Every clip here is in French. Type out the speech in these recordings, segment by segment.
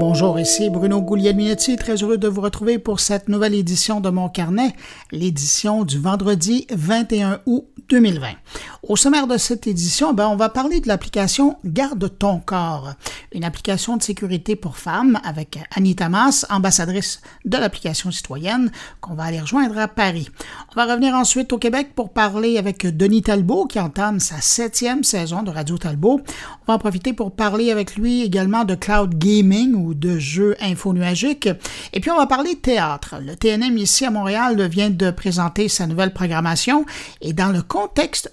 Bonjour, ici Bruno Guglielminetti, très heureux de vous retrouver pour cette nouvelle édition de mon carnet, l'édition du vendredi 21 août 2020. Au sommaire de cette édition, ben, on va parler de l'application Garde ton corps, une application de sécurité pour femmes avec Anita Mas, ambassadrice de l'application citoyenne, qu'on va aller rejoindre à Paris. On va revenir ensuite au Québec pour parler avec Denis Talbot, qui entame sa septième saison de Radio Talbot. On va en profiter pour parler avec lui également de cloud gaming ou de jeux infonuagiques. Et puis on va parler théâtre. Le TNM ici à Montréal vient de présenter sa nouvelle programmation et dans le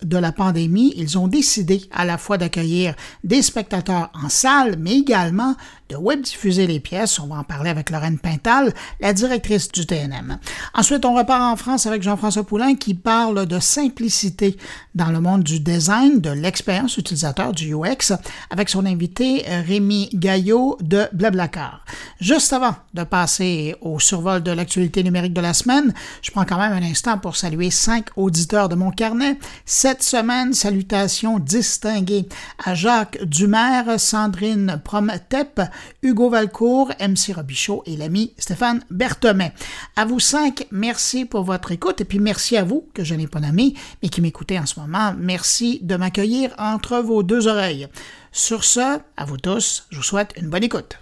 de la pandémie, ils ont décidé à la fois d'accueillir des spectateurs en salle, mais également de web diffuser les pièces. On va en parler avec Lorraine Pintal, la directrice du TNM. Ensuite, on repart en France avec Jean-François Poulain qui parle de simplicité dans le monde du design, de l'expérience utilisateur du UX, avec son invité Rémi Gaillot de Blablacar. Juste avant de passer au survol de l'actualité numérique de la semaine, je prends quand même un instant pour saluer cinq auditeurs de mon carnet. Cette semaine, salutations distinguées à Jacques Dumaire, Sandrine Prometep, Hugo Valcourt, MC Robichaud et l'ami Stéphane Berthomet. À vous cinq, merci pour votre écoute et puis merci à vous, que je n'ai pas nommé, mais qui m'écoutez en ce moment. Merci de m'accueillir entre vos deux oreilles. Sur ce, à vous tous, je vous souhaite une bonne écoute.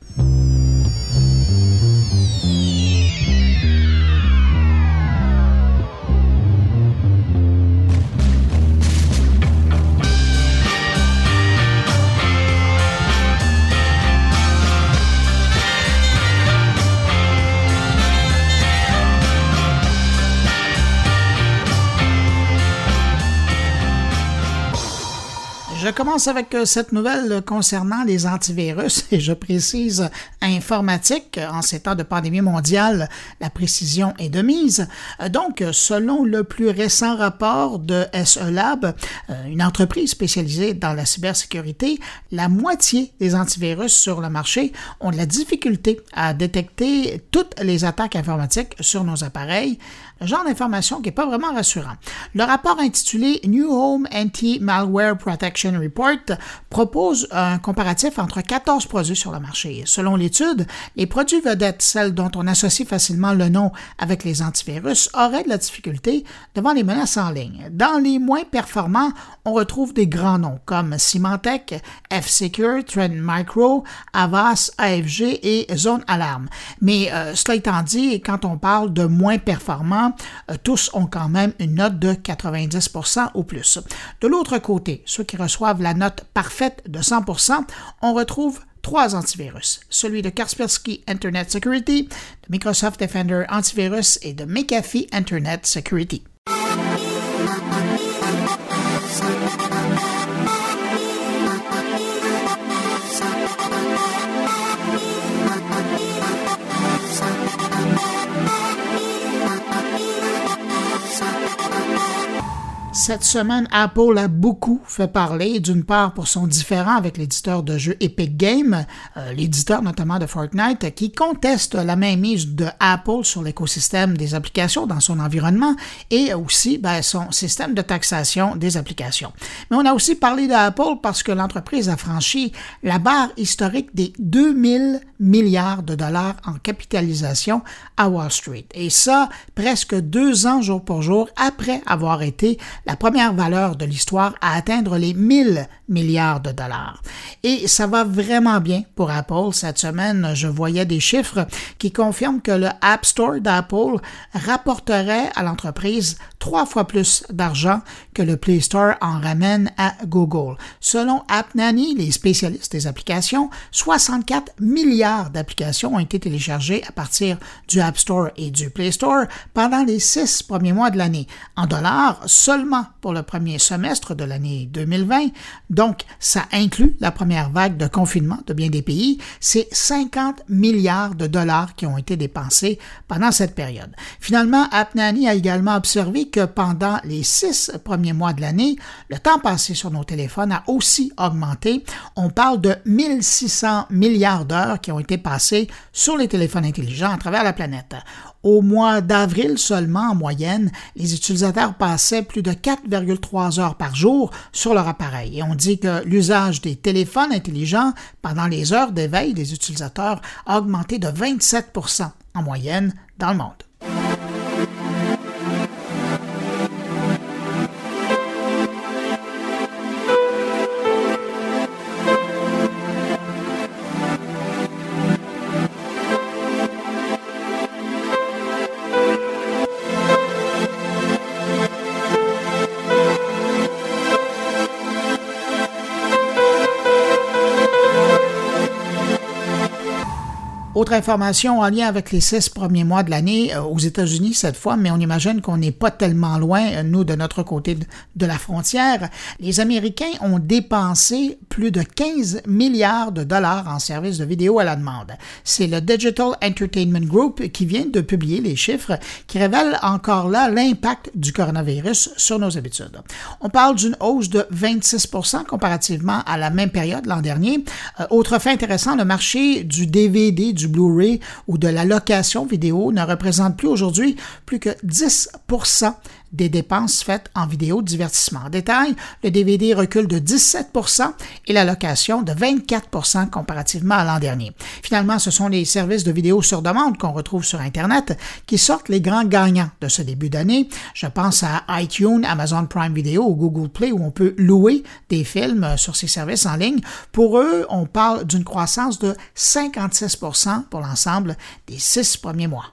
Je commence avec euh, cette nouvelle concernant les antivirus et je précise informatique. En ces temps de pandémie mondiale, la précision est de mise. Euh, donc, selon le plus récent rapport de SE Lab, euh, une entreprise spécialisée dans la cybersécurité, la moitié des antivirus sur le marché ont de la difficulté à détecter toutes les attaques informatiques sur nos appareils genre d'information qui n'est pas vraiment rassurant. Le rapport intitulé New Home Anti-Malware Protection Report propose un comparatif entre 14 produits sur le marché. Selon l'étude, les produits vedettes, celles dont on associe facilement le nom avec les antivirus, auraient de la difficulté devant les menaces en ligne. Dans les moins performants, on retrouve des grands noms comme Symantec, F-Secure, Trend Micro, Avast, AFG et Zone Alarm. Mais euh, cela étant dit, quand on parle de moins performants, euh, tous ont quand même une note de 90% ou plus. De l'autre côté, ceux qui reçoivent la note parfaite de 100 on retrouve trois antivirus, celui de Kaspersky Internet Security, de Microsoft Defender Antivirus et de McAfee Internet Security. Cette semaine, Apple a beaucoup fait parler, d'une part pour son différent avec l'éditeur de jeux Epic Games, euh, l'éditeur notamment de Fortnite, qui conteste la mainmise de Apple sur l'écosystème des applications dans son environnement et aussi ben, son système de taxation des applications. Mais on a aussi parlé d'Apple parce que l'entreprise a franchi la barre historique des 2000 milliards de dollars en capitalisation à Wall Street. Et ça, presque deux ans jour pour jour après avoir été la la première valeur de l'histoire à atteindre les 1000 milliards de dollars. Et ça va vraiment bien pour Apple. Cette semaine, je voyais des chiffres qui confirment que le App Store d'Apple rapporterait à l'entreprise trois fois plus d'argent que le Play Store en ramène à Google. Selon AppNanny, les spécialistes des applications, 64 milliards d'applications ont été téléchargées à partir du App Store et du Play Store pendant les six premiers mois de l'année. En dollars, seulement pour le premier semestre de l'année 2020, donc ça inclut la première vague de confinement de bien des pays, c'est 50 milliards de dollars qui ont été dépensés pendant cette période. Finalement, AppNanny a également observé que pendant les six premiers mois de l'année, le temps passé sur nos téléphones a aussi augmenté. On parle de 1600 milliards d'heures qui ont été passés sur les téléphones intelligents à travers la planète. Au mois d'avril seulement, en moyenne, les utilisateurs passaient plus de 4,3 heures par jour sur leur appareil. Et on dit que l'usage des téléphones intelligents pendant les heures d'éveil des utilisateurs a augmenté de 27% en moyenne dans le monde. Autre information en lien avec les six premiers mois de l'année euh, aux États-Unis cette fois, mais on imagine qu'on n'est pas tellement loin, euh, nous, de notre côté de, la frontière. Les Américains ont dépensé plus de 15 milliards de dollars en services de vidéo à la demande. C'est le Digital Entertainment Group qui vient de publier les chiffres qui révèlent encore là l'impact du coronavirus sur nos habitudes. On parle d'une hausse de 26 comparativement à la même période l'an dernier. Euh, autre fait intéressant, le marché du DVD, du Ou de la location vidéo ne représente plus aujourd'hui plus que 10 des dépenses faites en vidéo divertissement. En détail, le DVD recule de 17% et la location de 24% comparativement à l'an dernier. Finalement, ce sont les services de vidéo sur demande qu'on retrouve sur Internet qui sortent les grands gagnants de ce début d'année. Je pense à iTunes, Amazon Prime Video ou Google Play où on peut louer des films sur ces services en ligne. Pour eux, on parle d'une croissance de 56% pour l'ensemble des six premiers mois.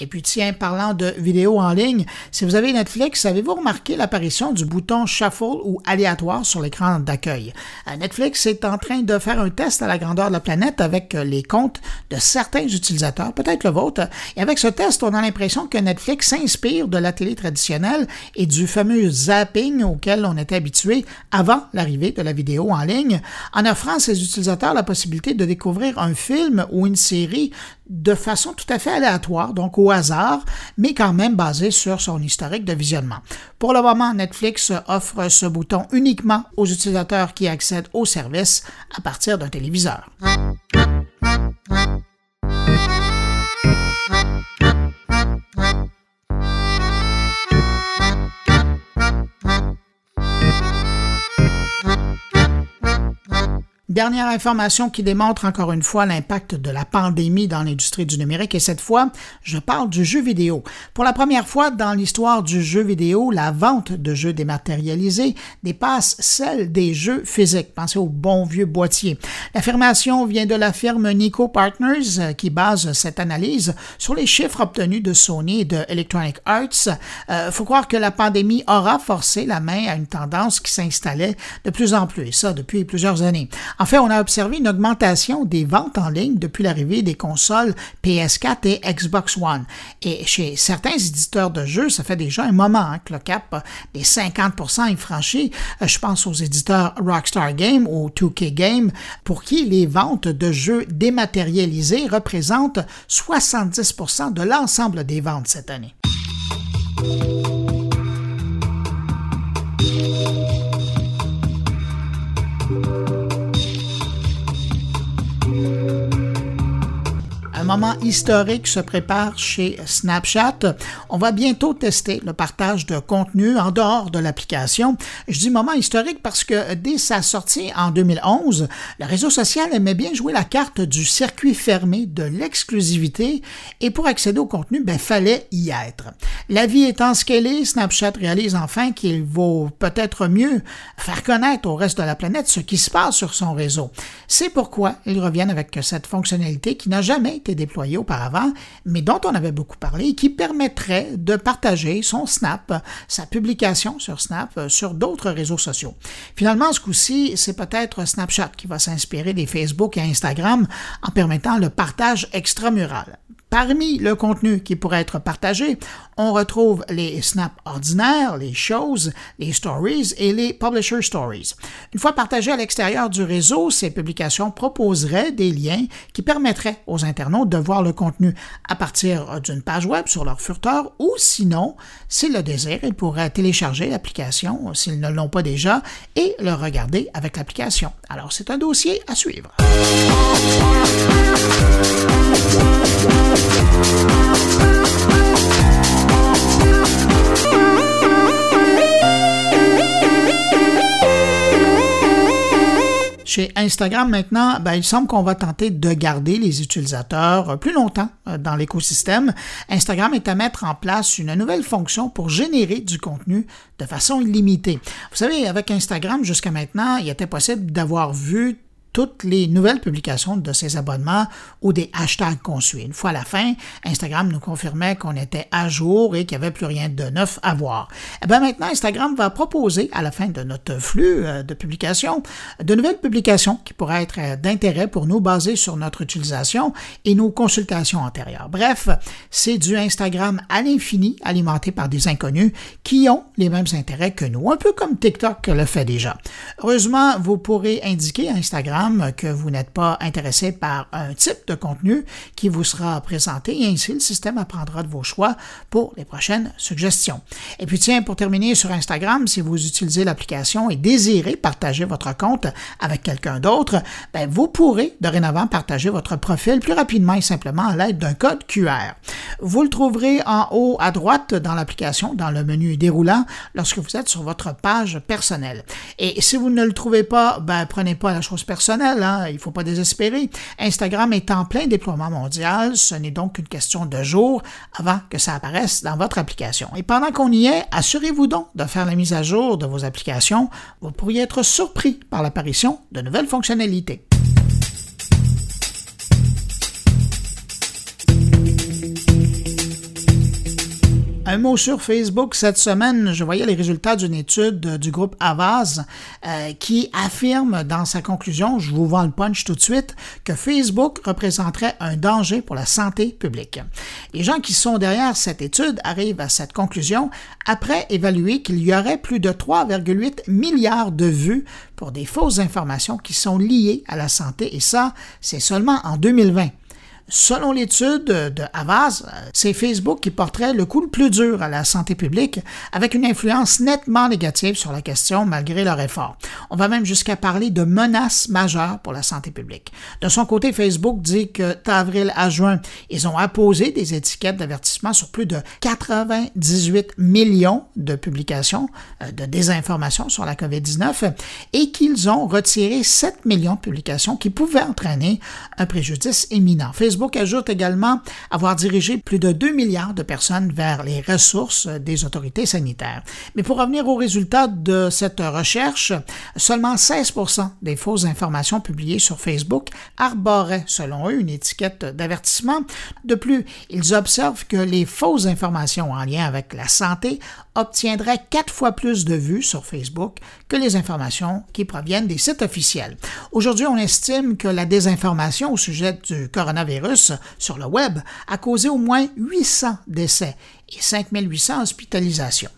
Et puis tiens, parlant de vidéos en ligne, si vous avez Netflix, avez-vous remarqué l'apparition du bouton shuffle ou aléatoire sur l'écran d'accueil? Euh, Netflix est en train de faire un test à la grandeur de la planète avec euh, les comptes de certains utilisateurs, peut-être le vôtre. Et avec ce test, on a l'impression que Netflix s'inspire de la télé traditionnelle et du fameux zapping auquel on était habitué avant l'arrivée de la vidéo en ligne, en offrant à ses utilisateurs la possibilité de découvrir un film ou une série de façon tout à fait aléatoire, donc au hasard, mais quand même basé sur son historique de visionnement. Pour le moment, Netflix offre ce bouton uniquement aux utilisateurs qui accèdent au service à partir d'un téléviseur. Dernière information qui démontre encore une fois l'impact de la pandémie dans l'industrie du numérique et cette fois, je parle du jeu vidéo. Pour la première fois dans l'histoire du jeu vidéo, la vente de jeux dématérialisés dépasse celle des jeux physiques. Pensez au bon vieux boîtier. L'affirmation vient de la firme Nico Partners euh, qui base cette analyse sur les chiffres obtenus de Sony et de Electronic Arts. Euh, faut croire que la pandémie aura forcé la main à une tendance qui s'installait de plus en plus, et ça depuis plusieurs années. En fait, on a observé une augmentation des ventes en ligne depuis l'arrivée des consoles PS4 et Xbox One. Et chez certains éditeurs de jeux, ça fait déjà un moment hein, que le cap des 50% est franchi. Euh, je pense aux éditeurs Rockstar Game ou 2K Game, pour qui les ventes de jeux dématérialisés représentent 70% de l'ensemble des ventes cette année. Moment historique se prépare chez Snapchat. On va bientôt tester le partage de contenu en dehors de l'application. Je dis moment historique parce que dès sa sortie en 2011, le réseau social aimait bien jouer la carte du circuit fermé, de l'exclusivité, et pour accéder au contenu, ben, fallait y être. La vie étant scalée, Snapchat réalise enfin qu'il vaut peut-être mieux faire connaître au reste de la planète ce qui se passe sur son réseau. C'est pourquoi ils reviennent avec cette fonctionnalité qui n'a jamais été déployé auparavant, mais dont on avait beaucoup parlé, qui permettrait de partager son Snap, sa publication sur Snap, euh, sur d'autres réseaux sociaux. Finalement, ce coup-ci, c'est peut-être Snapchat qui va s'inspirer des Facebook et Instagram en permettant le partage extramural. Parmi le contenu qui pourrait être partagé, on retrouve les snaps ordinaires, les shows, les stories et les publisher stories. Une fois partagées à l'extérieur du réseau, ces publications proposeraient des liens qui permettraient aux internautes de voir le contenu à partir d'une page web sur leur furteur ou sinon, s'ils le désirent, ils pourraient télécharger l'application s'ils ne l'ont pas déjà et le regarder avec l'application. Alors c'est un dossier à suivre. Chez Instagram maintenant, ben, il semble qu'on va tenter de garder les utilisateurs plus longtemps euh, dans l'écosystème. Instagram est à mettre en place une nouvelle fonction pour générer du contenu de façon illimitée. Vous savez, avec Instagram, jusqu'à maintenant, il était possible d'avoir vu toutes les nouvelles publications de ces abonnements ou des hashtags qu'on suit. Une fois à la fin, Instagram nous confirmait qu'on était à jour et qu'il n'y avait plus rien de neuf à voir. Et eh bien maintenant, Instagram va proposer à la fin de notre flux euh, de publications de nouvelles publications qui pourraient être euh, d'intérêt pour nous basées sur notre utilisation et nos consultations antérieures. Bref, c'est du Instagram à l'infini alimenté par des inconnus qui ont les mêmes intérêts que nous, un peu comme TikTok le fait déjà. Heureusement, vous pourrez indiquer à Instagram que vous n'êtes pas intéressé par un type de contenu qui vous sera présenté et ainsi le système apprendra de vos choix pour les prochaines suggestions. Et puis tiens, pour terminer sur Instagram, si vous utilisez l'application et désirez partager votre compte avec quelqu'un d'autre, ben, vous pourrez dorénavant partager votre profil plus rapidement et simplement à l'aide d'un code QR. Vous le trouverez en haut à droite dans l'application, dans le menu déroulant, lorsque vous êtes sur votre page personnelle. Et si vous ne le trouvez pas, ben, prenez pas la chose personnelle Hein. il ne faut pas désespérer. Instagram est en plein déploiement mondial, ce n'est donc qu'une question de jours avant que ça apparaisse dans votre application. Et pendant qu'on y est, assurez-vous donc de faire la mise à jour de vos applications. Vous pourriez être surpris par l'apparition de nouvelles fonctionnalités. Un mot sur Facebook. Cette semaine, je voyais les résultats d'une étude du groupe Avaz euh, qui affirme dans sa conclusion, je vous vends le punch tout de suite, que Facebook représenterait un danger pour la santé publique. Les gens qui sont derrière cette étude arrivent à cette conclusion après évaluer qu'il y aurait plus de 3,8 milliards de vues pour des fausses informations qui sont liées à la santé et ça, c'est seulement en 2020. Selon l'étude de Havas, c'est Facebook qui porterait le coup le plus dur à la santé publique, avec une influence nettement négative sur la question malgré leur effort. On va même jusqu'à parler de menaces majeures pour la santé publique. De son côté, Facebook dit que d'avril à juin, ils ont apposé des étiquettes d'avertissement sur plus de 98 millions de publications euh, de désinformation sur la COVID-19 et qu'ils ont retiré 7 millions de publications qui pouvaient entraîner un préjudice éminent. Ajoute également avoir dirigé plus de 2 milliards de personnes vers les ressources des autorités sanitaires. Mais pour revenir aux résultats de cette recherche, seulement 16 des fausses informations publiées sur Facebook arboraient, selon eux, une étiquette d'avertissement. De plus, ils observent que les fausses informations en lien avec la santé obtiendraient quatre fois plus de vues sur Facebook que les informations qui proviennent des sites officiels. Aujourd'hui, on estime que la désinformation au sujet du coronavirus sur le web a causé au moins 800 décès et 5800 hospitalisations.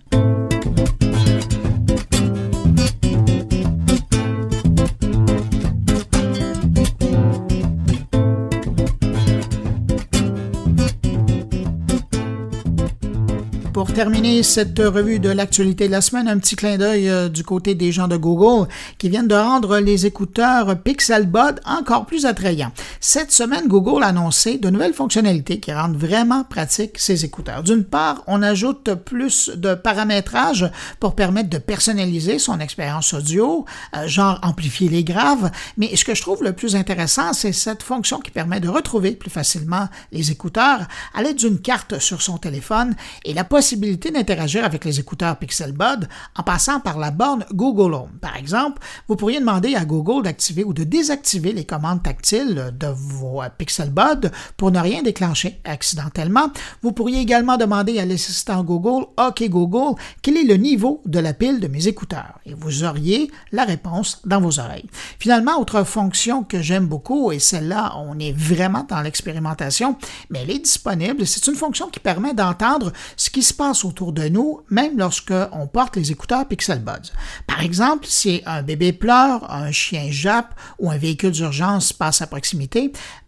Pour terminer cette revue de l'actualité de la semaine, un petit clin d'œil euh, du côté des gens de Google qui viennent de rendre les écouteurs Pixel Bud encore plus attrayants. Cette semaine, Google a annoncé de nouvelles fonctionnalités qui rendent vraiment pratiques ces écouteurs. D'une part, on ajoute plus de paramétrage pour permettre de personnaliser son expérience audio, euh, genre amplifier les graves, mais ce que je trouve le plus intéressant, c'est cette fonction qui permet de retrouver plus facilement les écouteurs à l'aide d'une carte sur son téléphone et la possibilité d'interagir avec les écouteurs Pixel Bud en passant par la borne Google Home. Par exemple, vous pourriez demander à Google d'activer ou de désactiver les commandes tactiles de vos Pixel Buds pour ne rien déclencher accidentellement. Vous pourriez également demander à l'assistant Google, OK Google, quel est le niveau de la pile de mes écouteurs et vous auriez la réponse dans vos oreilles. Finalement, autre fonction que j'aime beaucoup et celle-là, on est vraiment dans l'expérimentation, mais elle est disponible. C'est une fonction qui permet d'entendre ce qui se passe autour de nous, même lorsque on porte les écouteurs Pixel Buds. Par exemple, si un bébé pleure, un chien jappe ou un véhicule d'urgence passe à proximité,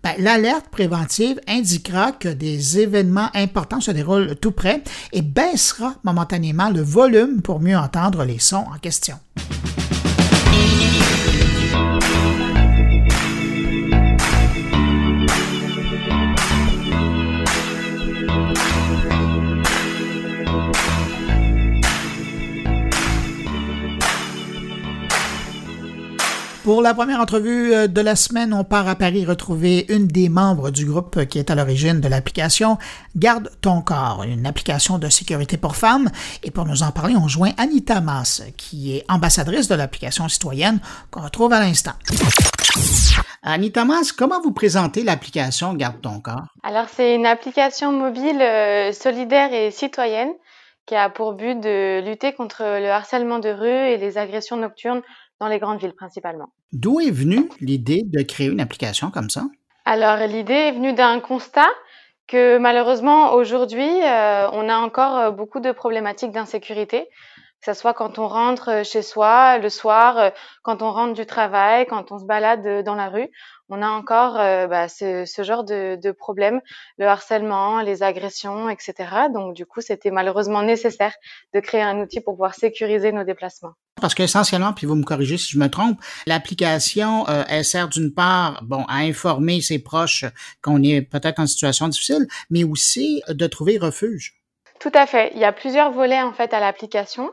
ben, l'alerte préventive indiquera que des événements importants se déroulent tout près et baissera momentanément le volume pour mieux entendre les sons en question. Pour la première entrevue euh, de la semaine, on part à Paris retrouver une des membres du groupe qui est à l'origine de l'application Garde ton corps, une application de sécurité pour femmes. Et pour nous en parler, on joint Anita Mas, qui est ambassadrice de l'application citoyenne qu'on retrouve à l'instant. Anita Mas, comment vous présentez l'application Garde ton corps? Alors, c'est une application mobile euh, solidaire et citoyenne qui a pour but de lutter contre le harcèlement de rue et les agressions nocturnes dans les grandes villes principalement. D'où est venue l'idée de créer une application comme ça? Alors, l'idée est venue d'un constat que malheureusement, aujourd'hui, euh, on a encore euh, beaucoup de problématiques d'insécurité, que ce soit quand on rentre chez soi le soir, euh, quand on rentre du travail, quand on se balade dans la rue on a encore euh, bah, ce, genre de, de problème, le harcèlement, les agressions, etc. Donc du coup, c'était malheureusement nécessaire de créer un outil pour pouvoir sécuriser nos déplacements. Parce qu'essentiellement, puis vous me corrigez si je me trompe, l'application, euh, elle sert d'une part, bon, à informer ses proches qu'on est peut-être en situation difficile, mais aussi de trouver refuge. Tout à fait. Il y a plusieurs volets en fait à l'application.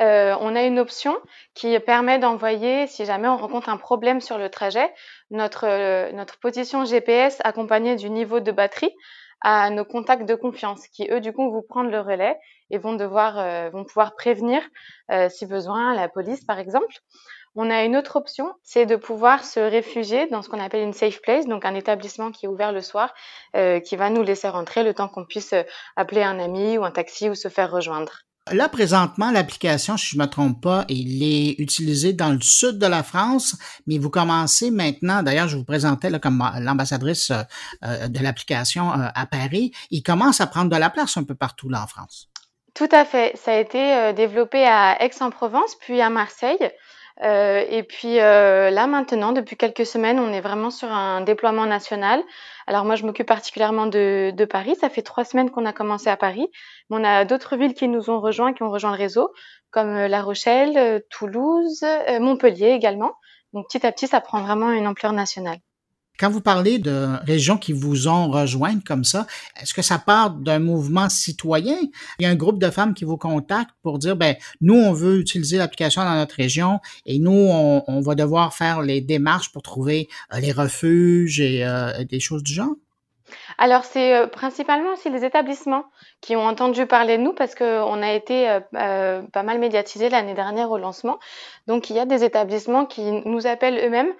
Euh, on a une option qui permet d'envoyer, si jamais on rencontre un problème sur le trajet, notre, euh, notre position GPS accompagnée du niveau de batterie à nos contacts de confiance qui, eux, du coup, vont prendre le relais et vont devoir, euh, vont pouvoir prévenir, si besoin, la police, par exemple. On a une autre option, c'est de pouvoir se réfugier dans ce qu'on appelle une safe place, donc un établissement qui est ouvert le soir, qui va nous laisser rentrer le temps qu'on puisse appeler un ami ou un taxi ou se faire rejoindre. Là, présentement, l'application, si je ne me trompe pas, il est utilisé dans le sud de la France, mais vous commencez maintenant, d'ailleurs, je vous présentais comme l'ambassadrice euh, de l'application euh, à Paris, il commence à prendre de la place un peu partout là en France. Tout à fait. Ça a été euh, développé à Aix-en-Provence, puis à Marseille. Euh, et puis euh, là maintenant, depuis quelques semaines, on est vraiment sur un déploiement national. Alors moi, je m'occupe particulièrement de, de, Paris. Ça fait trois semaines qu'on a commencé à Paris, mais on a d'autres villes qui nous ont rejoints, qui ont rejoint le réseau, comme euh, La Rochelle, Toulouse, Montpellier également. Donc petit à petit, ça prend vraiment une ampleur nationale. Quand vous parlez de régions qui vous ont rejoint comme ça, est-ce que ça part d'un mouvement citoyen? Il y a un groupe de femmes qui vous contactent pour dire, ben, nous, on veut utiliser l'application dans notre région et nous, on, va devoir faire les démarches pour trouver euh, les refuges et euh, des choses du genre? Alors, c'est euh, principalement aussi les établissements qui ont entendu parler de nous parce qu'on a été pas mal médiatisés l'année dernière au lancement. Donc, il y a des établissements qui nous appellent eux-mêmes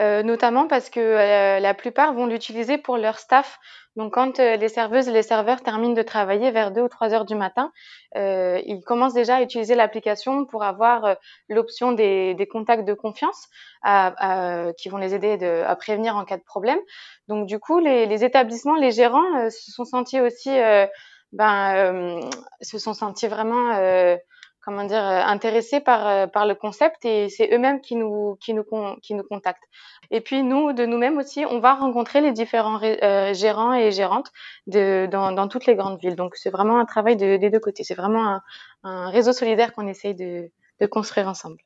euh, notamment parce que euh, la plupart vont l'utiliser pour leur staff. Donc quand euh, les serveuses et les serveurs terminent de travailler vers 2 ou 3 heures du matin, ils commencent déjà à utiliser l'application pour avoir l'option des, des, contacts de confiance qui vont les aider de, à prévenir en cas de problème. Donc du coup, les, les établissements, les gérants se sont sentis aussi, ben, se sont sentis vraiment comment dire euh, intéressés par euh, par le concept et c'est eux-mêmes qui nous qui nous qui nous contactent. Et puis nous de nous-mêmes aussi, on va rencontrer les différents euh, gérants et gérantes de dans, dans toutes les grandes villes. Donc c'est vraiment un travail de, des deux côtés. C'est vraiment un, un, réseau solidaire qu'on essaye de, de construire ensemble.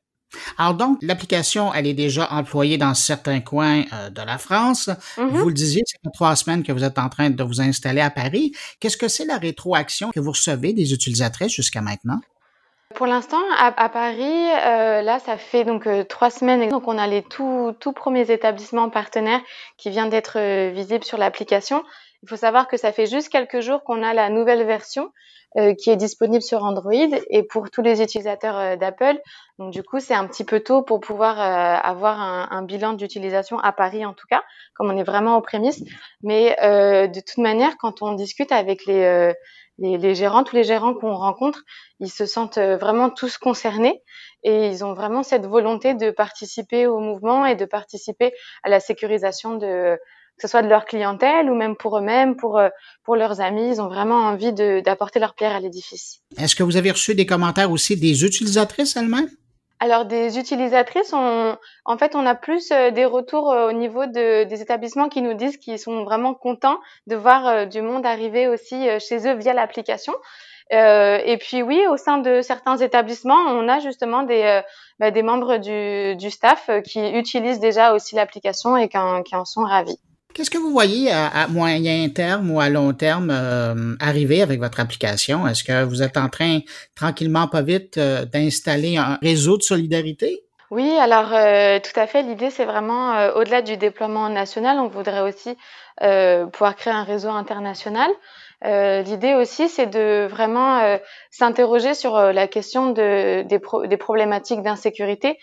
Alors donc, l'application, elle est déjà employée dans certains coins de la France. Mm-hmm. Vous le disiez, c'est trois semaines que vous êtes en train de vous installer à Paris. Qu'est-ce que c'est la rétroaction que vous recevez des utilisatrices jusqu'à maintenant? Pour l'instant, à, Paris, euh, là, ça fait donc euh, trois semaines. Donc, on a les tout, tout premiers établissements partenaires qui viennent d'être euh, visibles sur l'application. Il faut savoir que ça fait juste quelques jours qu'on a la nouvelle version euh, qui est disponible sur Android et pour tous les utilisateurs d'Apple. Donc du coup, c'est un petit peu tôt pour pouvoir avoir un, un bilan d'utilisation à Paris en tout cas. comme on est vraiment aux prémices. Mais de toute manière, quand on discute avec les les, les gérants, tous les gérants qu'on rencontre, ils se sentent vraiment tous concernés et ils ont vraiment cette volonté de participer au mouvement et de participer à la sécurisation de que ce soit de leur clientèle ou même pour eux-mêmes, pour pour leurs amis, ils ont vraiment envie d'apporter leur pierre à l'édifice. Est-ce que vous avez reçu des commentaires aussi des utilisatrices elles-mêmes? Alors des utilisatrices, on, en fait, on a plus des retours au niveau de, des établissements qui nous disent qu'ils sont vraiment contents de voir du monde arriver aussi chez eux via l'application. Euh, et puis oui, au sein de certains établissements, on a justement des, euh, bah, membres du, staff euh, qui utilisent déjà aussi l'application et qui en, sont ravis. Qu'est-ce que vous voyez à, moyen terme ou à long terme euh, arriver avec votre application? Est-ce que vous êtes en train, tranquillement, pas vite, d'installer un réseau de solidarité? Oui, alors euh, tout à fait. L'idée, c'est vraiment, euh, au-delà du déploiement national, on voudrait aussi euh, pouvoir créer un réseau international. Euh, l'idée aussi, c'est de vraiment euh, s'interroger sur euh, la question de, des, des, problématiques d'insécurité.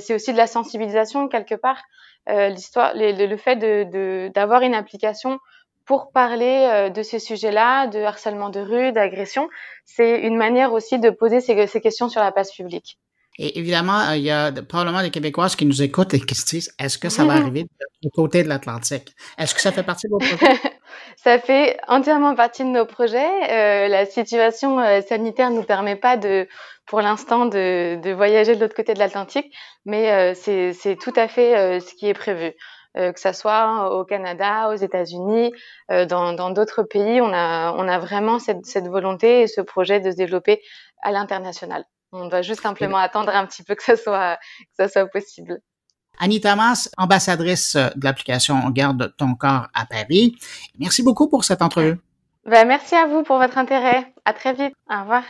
c'est aussi de la sensibilisation quelque part. L'histoire, le, fait de d'avoir une application pour parler de ces sujets-là, de harcèlement de rue, d'agression, c'est une manière aussi de poser ces, ces questions sur la place publique. Et évidemment, il y a probablement des Québécoises qui nous écoutent et qui se disent est-ce que ça va arriver du côté de l'Atlantique? Est-ce que ça fait partie de votre projet Ça fait entièrement partie de nos projets. Euh, la situation euh, sanitaire ne nous permet pas de, pour l'instant, de, de, voyager de l'autre côté de l'Atlantique, mais euh, c'est tout à fait ce qui est prévu. Que ça soit au Canada, aux États-Unis, dans d'autres pays, on a, on a vraiment cette, cette volonté et ce projet de se développer à l'international. On doit juste simplement attendre un petit peu que ça soit, que ça soit possible. Annie Thomas, ambassadrice de l'application Garde ton corps à Paris. Merci beaucoup pour cette entrevue. Ben, merci à vous pour votre intérêt. À très vite. Au revoir.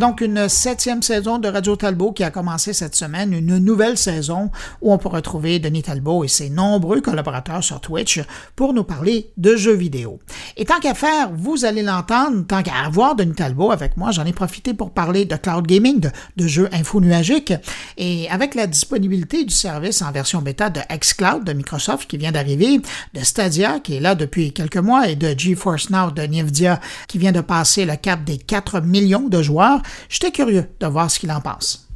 Donc une septième saison de Radio Talbot qui a commencé cette semaine, une nouvelle saison où on peut retrouver Denis Talbot et ses nombreux collaborateurs sur Twitch pour nous parler de jeux vidéo. Et tant qu'à faire, vous allez l'entendre, tant qu'à avoir Denis Talbot avec moi, j'en ai profité pour parler de cloud gaming, de, de jeux infonuagiques. Et avec la disponibilité du service en version bêta de xCloud de Microsoft qui vient d'arriver, de Stadia qui est là depuis quelques mois et de GeForce Now de Nvidia qui vient de passer le cap des 4 millions de joueurs, J'étais curieux de voir ce qu'il en pense.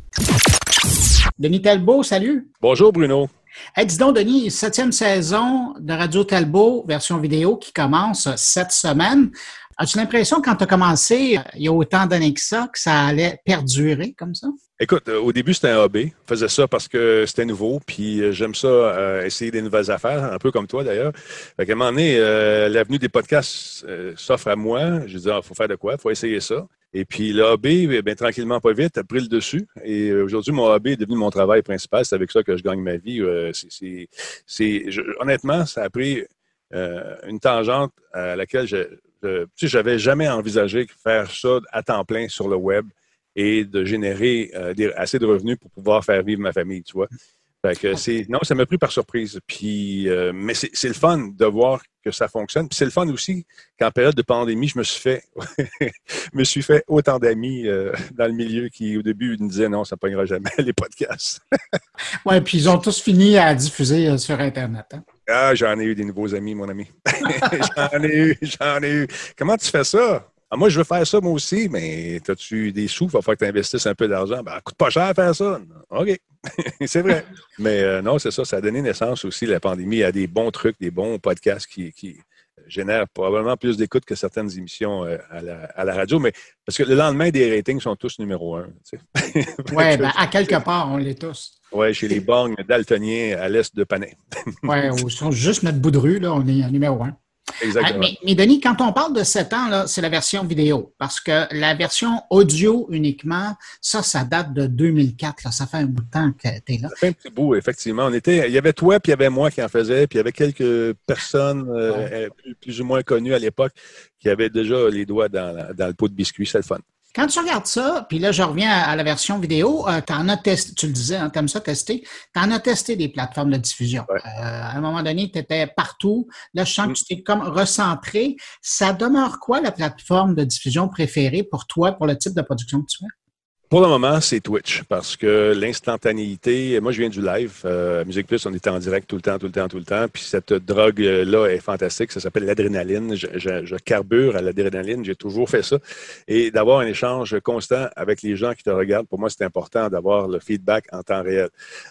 Denis Talbot, salut. Bonjour Bruno. Hey, dis donc, Denis, septième saison de Radio Talbot, version vidéo qui commence cette semaine. As-tu l'impression, quand tu as commencé, il y a autant d'années que ça, que ça allait perdurer comme ça? Écoute, euh, au début, c'était un hobby. Je faisais ça parce que c'était nouveau, puis euh, j'aime ça, euh, essayer des nouvelles affaires, un peu comme toi d'ailleurs. Fait qu'à un moment donné, l'avenue des podcasts s'offre à moi. Je dis, il ah, faut faire de quoi? Il faut essayer ça. Et puis hobby, eh bien, tranquillement, pas vite, a pris le dessus. Et aujourd'hui, mon hobby est devenu mon travail principal. C'est avec ça que je gagne ma vie. c'est, honnêtement, ça a pris une tangente à laquelle je, je, tu sais, jamais envisagé faire ça à temps plein sur le web et de générer euh, assez de revenus pour pouvoir faire vivre ma famille, tu vois. Fait que c'est, non, ça m'a pris par surprise. Puis, euh, mais c'est, le fun de voir que ça fonctionne. Puis c'est le fun aussi qu'en période de pandémie, je me suis fait, me suis fait autant d'amis euh, dans le milieu qui, au début, me disaient non, ça ne pognera jamais les podcasts. oui, puis ils ont tous fini à diffuser sur Internet. Hein? Ah, j'en ai eu des nouveaux amis, mon ami. j'en ai eu, j'en ai eu. Comment tu fais ça? Ah, moi, je veux faire ça, moi aussi, mais as-tu des sous? Il va falloir que tu investisses un peu d'argent? Ben, coûte pas cher à faire ça. OK. c'est vrai. mais euh, non, c'est ça. Ça a donné naissance aussi, la pandémie, à des bons trucs, des bons podcasts qui, qui génèrent probablement plus d'écoute que certaines émissions euh, à, la, à, la, radio. Mais parce que le lendemain, des ratings sont tous numéro un. oui, ben, à quelque part, on l'est tous. Oui, chez les borgnes daltoniens à l'est de Panay. oui, juste notre bout de rue, là, on est numéro un. Exactement. Ah, mais, Denis, quand on parle de 7 ans, c'est la version vidéo. Parce que la version audio uniquement, ça, ça date de 2004. Ça fait un bout de temps que tu es là. Ça fait un petit bout, effectivement. On était, il y avait toi, puis il y avait moi qui en faisais, puis il y avait quelques personnes euh, plus, ou moins connues à l'époque qui avaient déjà les doigts dans, dans le pot de biscuit. C'est le fun. Quand tu regardes ça, puis là, je reviens à, la version vidéo, euh, tu en as testé, tu le disais, hein, tu ça tester, tu en as testé des plateformes de diffusion. Euh, à un moment donné, tu étais partout. Là, je sens que mm. tu t'es comme recentré. Ça demeure quoi la plateforme de diffusion préférée pour toi, pour le type de production que tu fais? Pour le moment, c'est Twitch parce que l'instantanéité, moi je viens du live, euh, Musique Plus, on était en direct tout le temps, tout le temps, tout le temps, puis cette drogue-là est fantastique, ça s'appelle l'adrénaline, je, je, carbure à l'adrénaline, j'ai toujours fait ça, et d'avoir un échange constant avec les gens qui te regardent, pour moi c'est important d'avoir le feedback en temps réel.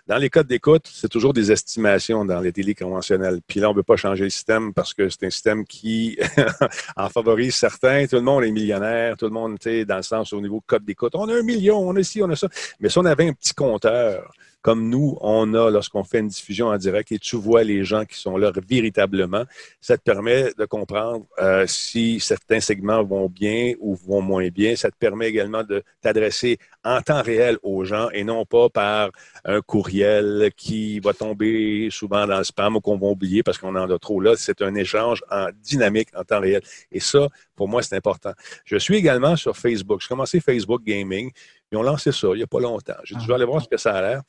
Dans les codes d'écoute, c'est toujours des estimations dans les télé conventionnels, puis là on ne veut pas changer le système parce que c'est un système qui en favorise certains, tout le monde est millionnaire, tout le monde, tu sais, dans le sens au niveau code d'écoute, on a un million on a ci, on a ça. Mais si on avait un petit compteur, comme nous, on a lorsqu'on fait une diffusion en direct et tu vois les gens qui sont là véritablement, ça te permet de comprendre euh, si certains segments vont bien ou vont moins bien. Ça te permet également de t'adresser en temps réel aux gens et non pas par un courriel qui va tomber souvent dans le spam ou qu'on va oublier parce qu'on en a trop là. C'est un échange en dynamique en temps réel. Et ça, pour moi, c'est important. Je suis également sur Facebook. J'ai commencé Facebook Gaming. Ils ont lancé ça il n'y a pas longtemps. J'ai dû ah. aller voir ce que ça a l'air.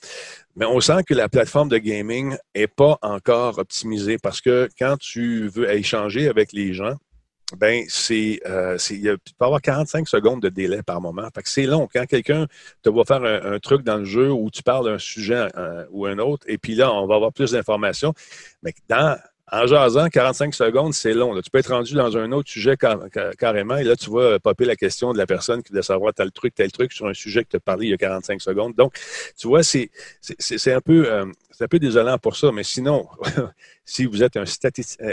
Mais on sent que la plateforme de gaming n'est pas encore optimisée parce que quand tu veux échanger avec les gens, ben c'est, euh, il peut avoir 45 secondes de délai par moment. Fait que c'est long. Quand quelqu'un te va faire un, truc dans le jeu où tu parles d'un sujet euh, ou un autre, et puis là, on va avoir plus d'informations. Mais dans en jasant, 45 secondes, c'est long. Tu peux être rendu dans un autre sujet carrément, et là, tu vas popper la question de la personne qui veut savoir tel truc, tel truc sur un sujet que tu as parlé il y a 45 secondes. Donc, tu vois, c'est un peu euh, c'est un peu désolant pour ça, mais sinon, si vous êtes un,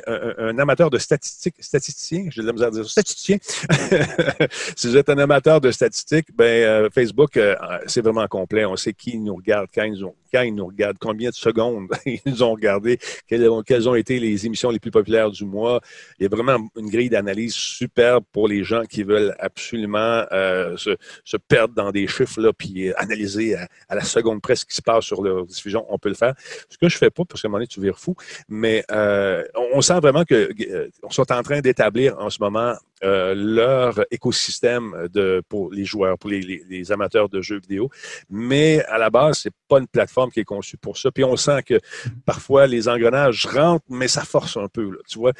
un, amateur de statistiques, statisticien, j'ai de la misère à dire statisticien, si vous êtes un amateur de statistiques, ben euh, Facebook, euh, c'est vraiment complet. On sait qui nous regarde, quand ils, ont, quand ils nous regardent, combien de secondes ils nous ont regardé, quelles ont, été les émissions les plus populaires du mois. Il y a vraiment une grille d'analyse superbe pour les gens qui veulent absolument euh, se, perdre dans des chiffres, là, puis analyser à, à la seconde presque ce qui se passe sur leur diffusion. On peut le faire. Ce que je fais pas, parce qu'à un moment donné, tu vires fou, mais euh, on, sent vraiment que euh, on est en train d'établir en ce moment euh, leur écosystème de, pour les joueurs, pour les, amateurs de jeux vidéo. Mais à la base, c'est pas une plateforme qui est conçue pour ça. Puis on sent que parfois les engrenages rentrent, mais ça force un peu. tu vois.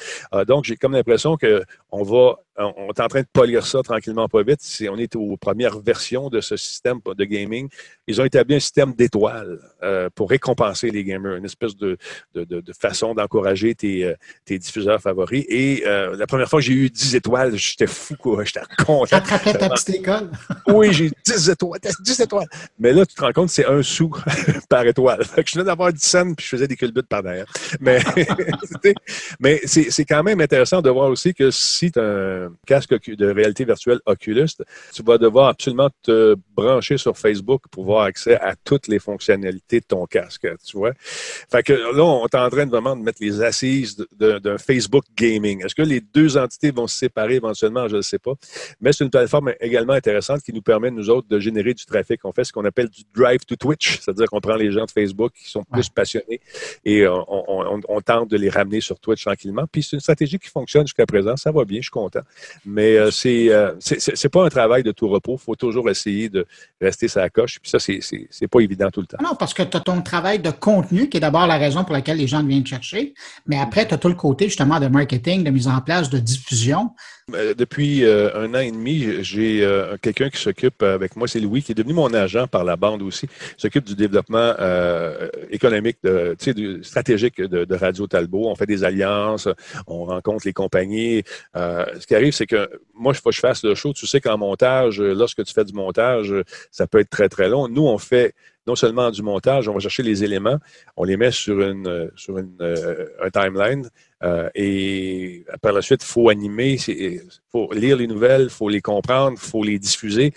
donc j'ai comme l'impression que on va on est en train de polir ça tranquillement pas vite. on est aux premières versions de ce système de gaming. Ils ont établi un système d'étoiles euh, pour récompenser les gamers, une espèce de, façon d'encourager tes, euh, tes, diffuseurs favoris. Et euh, la première fois que j'ai eu 10 étoiles, j'étais fou, quoi. J'étais content. Te ta petite école? oui, j'ai 10 étoiles. 10 étoiles. Mais là, tu te rends compte, c'est un sou par étoile. je venais d'avoir 10 cents, puis je faisais des culbutes par derrière. Mais, mais c'est quand même intéressant de voir aussi que si tu as un casque de réalité virtuelle Oculus, tu vas devoir absolument te brancher sur Facebook pour avoir accès à toutes les fonctionnalités de ton casque, tu vois. Fait que là, on est en train de vraiment de mettre les assises d'un Facebook gaming. Est-ce que les deux entités vont se séparer éventuellement? Je ne sais pas. Mais c'est une plateforme également intéressante qui nous permet, nous autres, de générer du trafic. On fait ce qu'on appelle du drive to Twitch, c'est-à-dire qu'on prend les gens de Facebook qui sont plus passionnés et on, tente de les ramener sur Twitch tranquillement. Puis c'est une stratégie qui fonctionne jusqu'à présent. Ça va bien, je suis content. Mais euh, euh, c'est c'est pas un travail de tout repos. Il faut toujours essayer de rester sa coche. Puis ça, c'est pas évident tout le temps. Non, parce que tu as ton travail de contenu qui est d'abord la raison pour laquelle les gens viennent chercher. Mais après, tu as tout le côté justement de marketing, de mise en place, de diffusion. Euh, depuis un an et demi, j'ai quelqu'un qui s'occupe avec moi, c'est Louis, qui est devenu mon agent par la bande aussi. S'occupe du développement économique, stratégique de, Radio Talbot. On fait des alliances, on rencontre les compagnies. ce qui arrive, c'est que moi, il faut que je fasse le show. Tu sais qu'en montage, lorsque tu fais du montage, ça peut être très, très long. Nous, on fait non seulement du montage, on va chercher les éléments, on les met sur une sur une, euh, un timeline euh, et par la suite, il faut animer, il faut lire les nouvelles, il faut les comprendre, il faut les diffuser.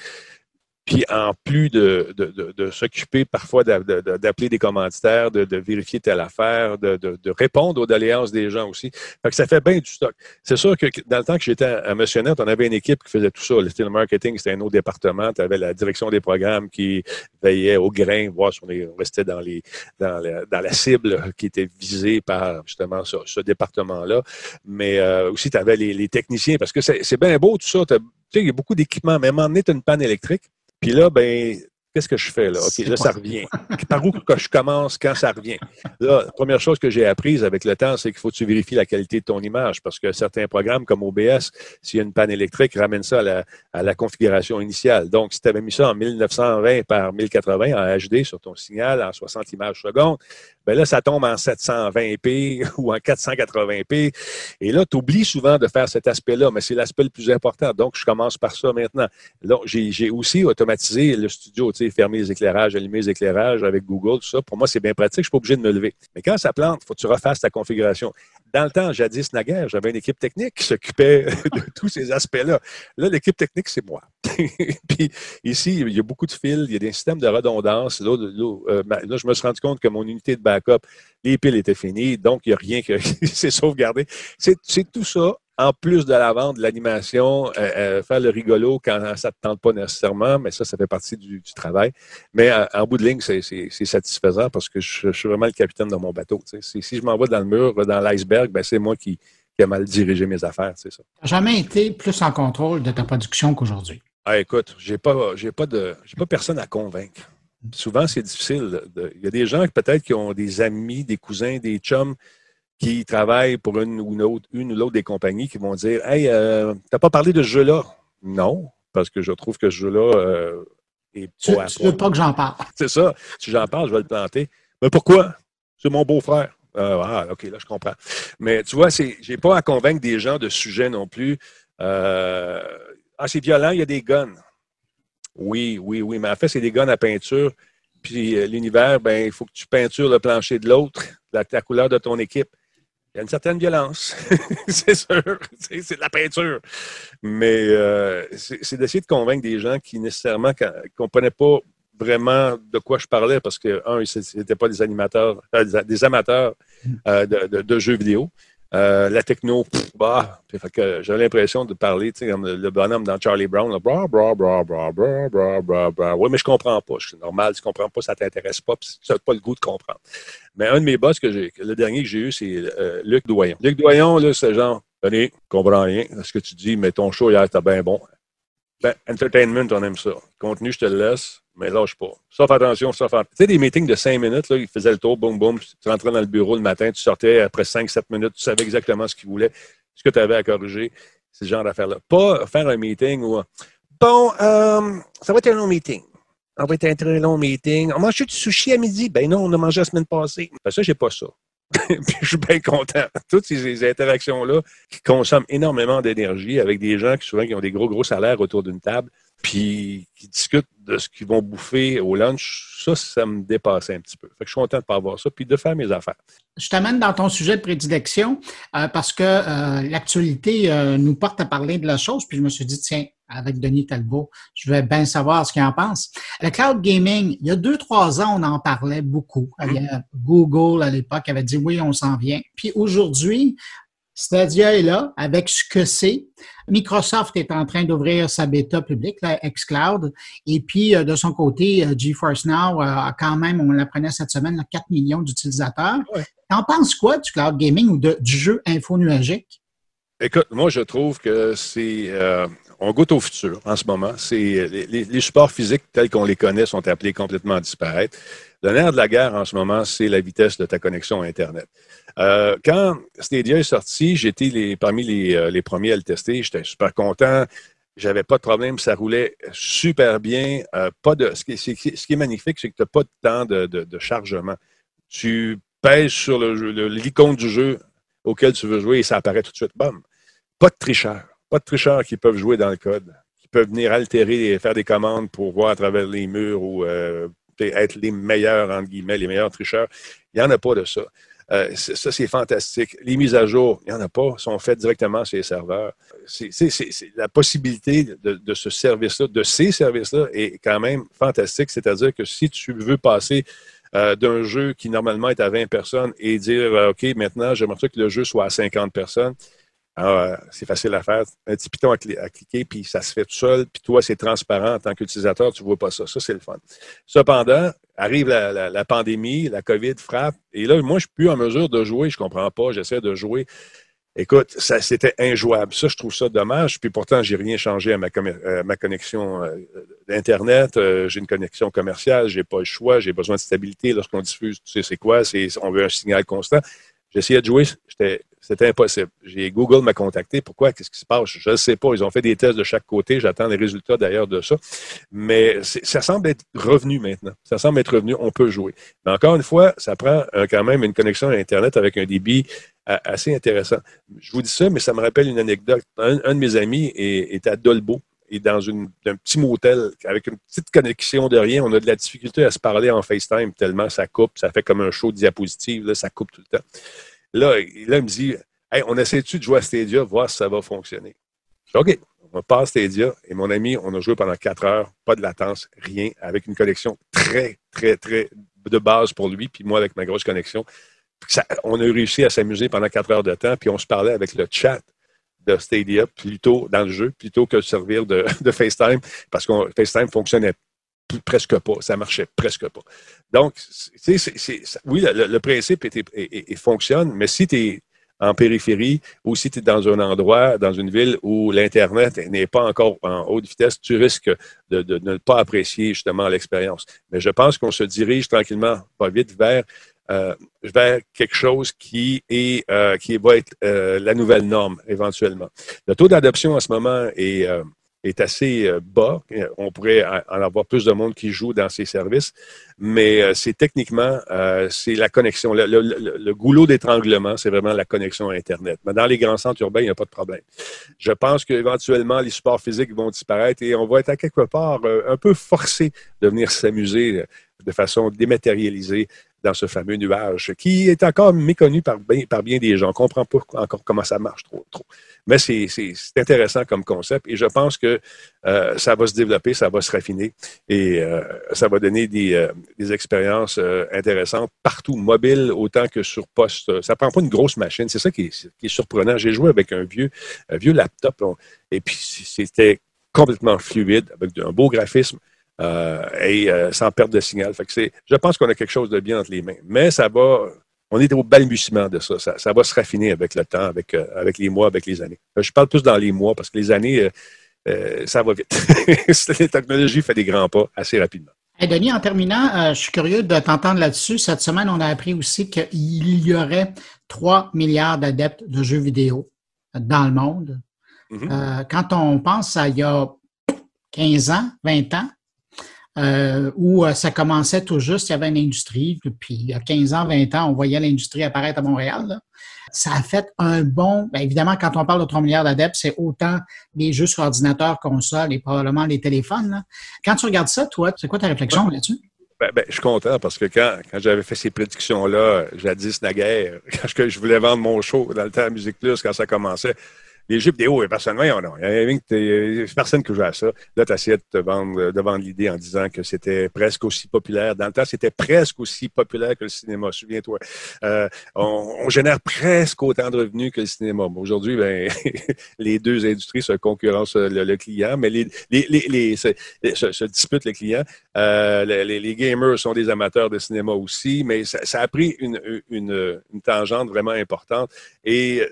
Puis en plus de, de, de, s'occuper parfois d'appeler des commanditaires, de, vérifier telle affaire, de, répondre aux doléances des gens aussi. Fait que ça fait bien du stock. C'est sûr que dans le temps que j'étais à Motionnette, on avait une équipe qui faisait tout ça. Le style marketing, c'était un autre département. Tu avais la direction des programmes qui veillait au grain, voir si on, restait dans, les, dans, la, dans la cible qui était visée par justement ce, département-là. Mais euh, aussi, tu avais les, les, techniciens, parce que c'est bien beau tout ça. Tu sais, il y a beaucoup d'équipements. Même en est une panne électrique. Puis là, ben, qu'est-ce que je fais là? OK, là, ça revient. Par où que je commence quand ça revient? Là, la première chose que j'ai apprise avec le temps, c'est qu'il faut que tu vérifies la qualité de ton image parce que certains programmes comme OBS, s'il y a une panne électrique, ramène ça à la, configuration initiale. Donc, si tu avais mis ça en 1920 par 1080 en HD sur ton signal en 60 images secondes, ben là, ça tombe en 720p ou en 480p. Et là, tu oublies souvent de faire cet aspect-là, mais c'est l'aspect le plus important. Donc, je commence par ça maintenant. Donc, j'ai aussi automatisé le studio, tu fermer les éclairages, allumer les éclairages avec Google, tout ça. Pour moi, c'est bien pratique, je ne suis pas obligé de me lever. Mais quand ça plante, il faut que tu refasses ta configuration. Dans le temps, jadis, naguère, j'avais une équipe technique qui s'occupait de tous ces aspects-là. Là, l'équipe technique, c'est moi. Puis ici, il y a beaucoup de fils, il y a des systèmes de redondance. Là, euh, là, je me suis rendu compte que mon unité de backup, les piles étaient finies, donc il n'y a rien qui s'est sauvegardé. C'est tout ça en plus de la vente, de l'animation, euh, euh, faire le rigolo quand ça ne te tente pas nécessairement, mais ça, ça fait partie du, travail. Mais en bout de ligne, c'est satisfaisant parce que je, suis vraiment le capitaine de mon bateau. Si je m'en vais dans le mur, dans l'iceberg, ben, c'est moi qui, qui a mal dirigé mes affaires, c'est ça. Tu jamais été plus en contrôle de ta production qu'aujourd'hui? Ah, écoute, j'ai pas, j'ai pas de, j'ai pas personne à convaincre. Souvent, c'est difficile. Il y a des gens peut-être qui ont des amis, des cousins, des chums qui travaillent pour une ou l'autre, une ou des compagnies qui vont dire, hey, euh, t'as pas parlé de ce jeu-là? Non, parce que je trouve que ce jeu-là euh, est pas. Tu, veux pas que j'en parle C'est ça. Si j'en parle, je vais le planter. Mais pourquoi? C'est mon beau-frère. Euh, ah, OK, là, je comprends. Mais tu vois, c'est, j'ai pas à convaincre des gens de sujet non plus. Euh, ah, c'est violent, il y a des guns. Oui, oui, oui, mais en fait, c'est des guns à peinture. Puis euh, l'univers, ben, il faut que tu peintures le plancher de l'autre, la, couleur de ton équipe. Il y a une certaine violence, c'est sûr. C'est de la peinture. Mais euh, c'est d'essayer de convaincre des gens qui nécessairement ne comprenaient pas vraiment de quoi je parlais parce que, un, ils n'étaient pas des animateurs, euh, des amateurs de, jeux vidéo. Euh, la techno, bah, j'ai l'impression de parler, tu sais, comme le, bonhomme dans Charlie Brown, là, bra, bra, bra, bra, bra, bra, bra, bra. Oui, mais je comprends pas. C'est normal, tu comprends pas, ça t'intéresse pas, puis tu n'as pas le goût de comprendre. Mais un de mes boss, que j'ai, le dernier que j'ai eu, c'est euh, Luc Doyon. Luc Doyon, là, c'est genre, je comprends rien à ce que tu dis, mais ton show hier, était bien bon. Ben, entertainment, on aime ça. Contenu, je te le laisse mais lâche pas. Sauf attention, sauf attention. Tu sais, des meetings de cinq minutes, là, ils faisaient le tour, boum, boum, tu rentrais dans le bureau le matin, tu sortais après cinq, sept minutes, tu savais exactement ce qu'ils voulaient, ce que tu avais à corriger. Ce genre d'affaire-là. Pas faire un meeting où, bon, euh, ça va être un long meeting. Ça va être un très long meeting. On mange du sushi à midi? Ben non, on a mangé la semaine passée. Ben ça, j'ai pas ça. Puis je suis bien content. Toutes ces, interactions-là qui consomment énormément d'énergie avec des gens qui souvent qui ont des gros, gros salaires autour d'une table, puis qui discutent de ce qu'ils vont bouffer au lunch, ça, ça me dépassait un petit peu. Fait que je suis content de ne pas avoir ça, puis de faire mes affaires. Je t'amène dans ton sujet de prédilection euh, parce que euh, l'actualité euh, nous porte à parler de la chose, puis je me suis dit, tiens, avec Denis Talbot, je vais bien savoir ce qu'il en pense. Le cloud gaming, il y a deux, trois ans, on en parlait beaucoup. Mm-hmm. Google, à l'époque, avait dit oui, on s'en vient. Puis aujourd'hui, Stadia est là avec ce que c'est. Microsoft est en train d'ouvrir sa bêta publique, la xCloud. Et puis, euh, de son côté, euh, GeForce Now a quand même, on l'apprenait cette semaine, 4 millions d'utilisateurs. T'en penses quoi du cloud gaming ou de, du jeu info-nuagique? Écoute, moi, je trouve que c'est. Euh, on goûte au futur en ce moment. C'est les, supports physiques tels qu'on les connaît sont appelés complètement à disparaître. Le nerf de la guerre en ce moment, c'est la vitesse de ta connexion Internet. Euh, quand Stadia est sorti, j'étais parmi euh, les, premiers à le tester. J'étais super content. J'avais pas de problème, ça roulait super bien. Euh, pas de, ce, qui, est magnifique, c'est que tu n'as pas de temps de, chargement. Tu pèses sur l'icône du jeu auquel tu veux jouer et ça apparaît tout de suite. Bam! Pas de tricheurs. Pas de tricheurs qui peuvent jouer dans le code, qui peuvent venir altérer et faire des commandes pour voir à travers les murs ou être les meilleurs, entre guillemets, les meilleurs tricheurs. Il n'y en a pas de ça. Euh, ça, c'est fantastique. Les mises à jour, il n'y en a pas, sont faites directement sur les serveurs. La possibilité de, ce service-là, de ces services-là, est quand même fantastique. C'est-à-dire que si tu veux passer euh, d'un jeu qui normalement est à 20 personnes et dire, euh, OK, maintenant, j'aimerais que le jeu soit à 50 personnes, ah, c'est facile à faire. Un petit piton à, cliquer, puis ça se fait tout seul. Puis toi, c'est transparent en tant qu'utilisateur, tu ne vois pas ça. Ça, c'est le fun. Cependant, arrive la, pandémie, la COVID frappe, et là, moi, je ne suis plus en mesure de jouer. Je ne comprends pas. J'essaie de jouer. Écoute, c'était injouable. Ça, je trouve ça dommage. Puis pourtant, j'ai rien changé à ma, euh, connexion euh, d'Internet. Euh, j'ai une connexion commerciale. J'ai pas le choix. J'ai besoin de stabilité. Lorsqu'on diffuse, tu sais, c'est quoi? on veut un signal constant. J'essayais de jouer. J'étais c'était impossible. Google m'a contacté. Pourquoi? Qu'est-ce qui se passe? Je ne sais pas. Ils ont fait des tests de chaque côté. J'attends les résultats d'ailleurs de ça. Mais ça semble être revenu maintenant. Ça semble être revenu. On peut jouer. Mais encore une fois, ça prend euh, quand même une connexion à Internet avec un débit euh, assez intéressant. Je vous dis ça, mais ça me rappelle une anecdote. Un, de mes amis est, à Dolbeau et dans un petit motel avec une petite connexion de rien. On a de la difficulté à se parler en FaceTime tellement ça coupe. Ça fait comme un show de diapositive. Là, ça coupe tout le temps. Là, il me dit on essaie-tu de jouer à Stadia, voir si ça va fonctionner? OK, on passe Stadia et mon ami, on a joué pendant quatre heures, pas de latence, rien, avec une connexion très, très, très de base pour lui, puis moi avec ma grosse connexion. on a réussi à s'amuser pendant quatre heures de temps, puis on se parlait avec le chat de Stadia plutôt dans le jeu, plutôt que de servir de, FaceTime, parce que FaceTime fonctionnait presque pas, ça marchait presque pas. Donc, oui, le, principe fonctionne, mais si tu es en périphérie ou si tu es dans un endroit, dans une ville où l'Internet n'est pas encore en haute vitesse, tu risques de, ne pas apprécier justement l'expérience. Mais je pense qu'on se dirige tranquillement, pas vite, vers, euh, quelque chose qui, est, euh, qui va être euh, la nouvelle norme éventuellement. Le taux d'adoption en ce moment est est assez euh, bas. On pourrait en avoir plus de monde qui joue dans ces services, mais euh, c'est techniquement, euh, c'est la connexion. Le, goulot d'étranglement, c'est vraiment la connexion à Internet. Mais dans les grands centres urbains, il n'y a pas de problème. Je pense qu'éventuellement, les supports physiques vont disparaître et on va être à quelque part un peu forcé de venir s'amuser de façon dématérialisée dans ce fameux nuage qui est encore méconnu par bien, par bien des gens. On ne comprend pas encore comment ça marche trop. trop. Mais c'est intéressant comme concept et je pense que euh, ça va se développer, ça va se raffiner et euh, ça va donner des, euh, des expériences intéressantes partout, mobile autant que sur poste. Ça prend pas une grosse machine. C'est ça qui est, qui est surprenant. J'ai joué avec un vieux, un vieux laptop et puis c'était complètement fluide, avec un beau graphisme. Et sans perte de signal. Fait que je pense qu'on a quelque chose de bien entre les mains. Mais ça va, on est au balbutiement de ça. ça. va se raffiner avec le temps, avec, euh, avec les mois, avec les années. Euh, je parle plus dans les mois parce que les années, euh, ça va vite. la technologie fait des grands pas assez rapidement. Hey Denis, en terminant, je suis curieux de t'entendre là-dessus. Cette semaine, on a appris aussi qu'il y aurait 3 milliards d'adeptes de jeux vidéo dans le monde. Mm-hmm. quand on pense à il y a 15 ans, 20 ans, euh, où euh, ça commençait tout juste, il y avait une industrie, puis il y a 15 ans, 20 ans, on voyait l'industrie apparaître à Montréal. Ça a fait un bon, bien évidemment, quand on parle de 3 milliards d'adeptes, c'est autant les jeux sur ordinateur, console et probablement les téléphones. Quand tu regardes ça, toi, c'est quoi ta réflexion là-dessus? Ben, ben, je suis content parce que quand, quand j'avais fait ces prédictions-là, jadis naguère, quand je voulais vendre mon show dans le temps à Musique Plus, quand ça commençait, les jeux vidéo, personnellement, il n'y a personne qui joue à ça. Là, tu essayais de te vendre, de vendre l'idée en disant que c'était presque aussi populaire. Dans le temps, c'était presque aussi populaire que le cinéma, souviens-toi. Euh, on, génère presque autant de revenus que le cinéma. Aujourd'hui, ben, les deux industries se concurrencent le, client, mais les, les, les, se, disputent le client. Euh, les, gamers sont des amateurs de cinéma aussi, mais ça, ça a pris une, une, une tangente vraiment importante. Et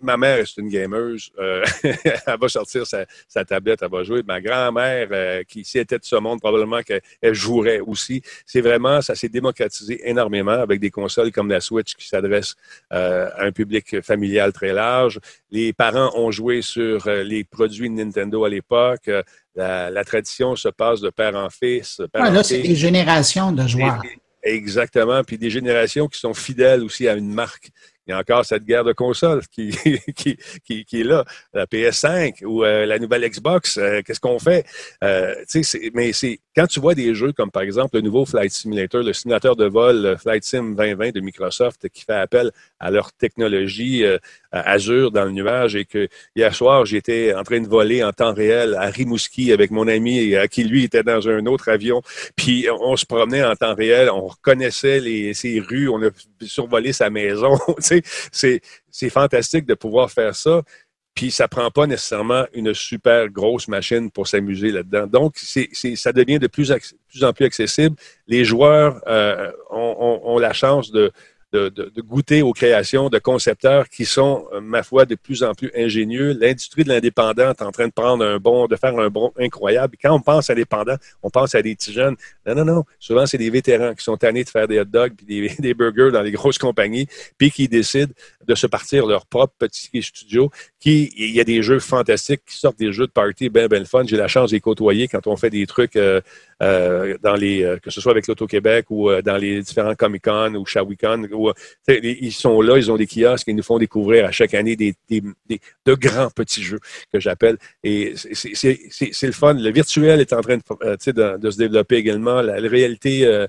ma mère est une gameuse. Euh, elle va sortir sa, tablette, elle va jouer. Ma grand-mère, euh, qui si était de ce monde, probablement qu'elle jouerait aussi. C'est vraiment, ça s'est démocratisé énormément avec des consoles comme la Switch qui s'adresse euh, à un public familial très large. Les parents ont joué sur les produits Nintendo à l'époque. La, tradition se passe de père en fils. là, c'est des générations de joueurs. exactement. Puis des générations qui sont fidèles aussi à une marque il y a encore cette guerre de consoles qui, est là. La PS5 ou euh, la nouvelle Xbox, euh, qu'est-ce qu'on fait? Euh, mais c'est quand tu vois des jeux comme par exemple le nouveau Flight Simulator, le simulateur de vol Flight Sim 2020 de Microsoft qui fait appel à leur technologie Azure dans le nuage et que hier soir, j'étais en train de voler en temps réel à Rimouski avec mon ami qui lui était dans un autre avion. Puis on se promenait en temps réel, on reconnaissait les, ses rues, on a survolé sa maison. c'est, fantastique de pouvoir faire ça. Puis ça prend pas nécessairement une super grosse machine pour s'amuser là-dedans. Donc, ça devient de plus, plus en plus accessible. Les joueurs euh, ont, la chance de, de, goûter aux créations de concepteurs qui sont, euh, ma foi, de plus en plus ingénieux. L'industrie de l'indépendant est en train de prendre un bon, de faire un bon incroyable. Quand on pense à l'indépendant, on pense à des petits jeunes. Non, non, non. Souvent, c'est des vétérans qui sont tannés de faire des hot dogs puis des, des burgers dans les grosses compagnies, puis qui décident de se partir leur propre petit studio. Qui, il y a des jeux fantastiques qui sortent des jeux de party bien, bien fun. J'ai la chance de les côtoyer quand on fait des trucs euh, euh, dans les, euh, que ce soit avec l'Auto-Québec ou euh, dans les différents Comic-Con ou Shawicon. Ou, ils sont là, ils ont des kiosques, ils nous font découvrir à chaque année des, de grands petits jeux que j'appelle. Et c'est le fun. Le virtuel est en train de, de, se développer également. La, réalité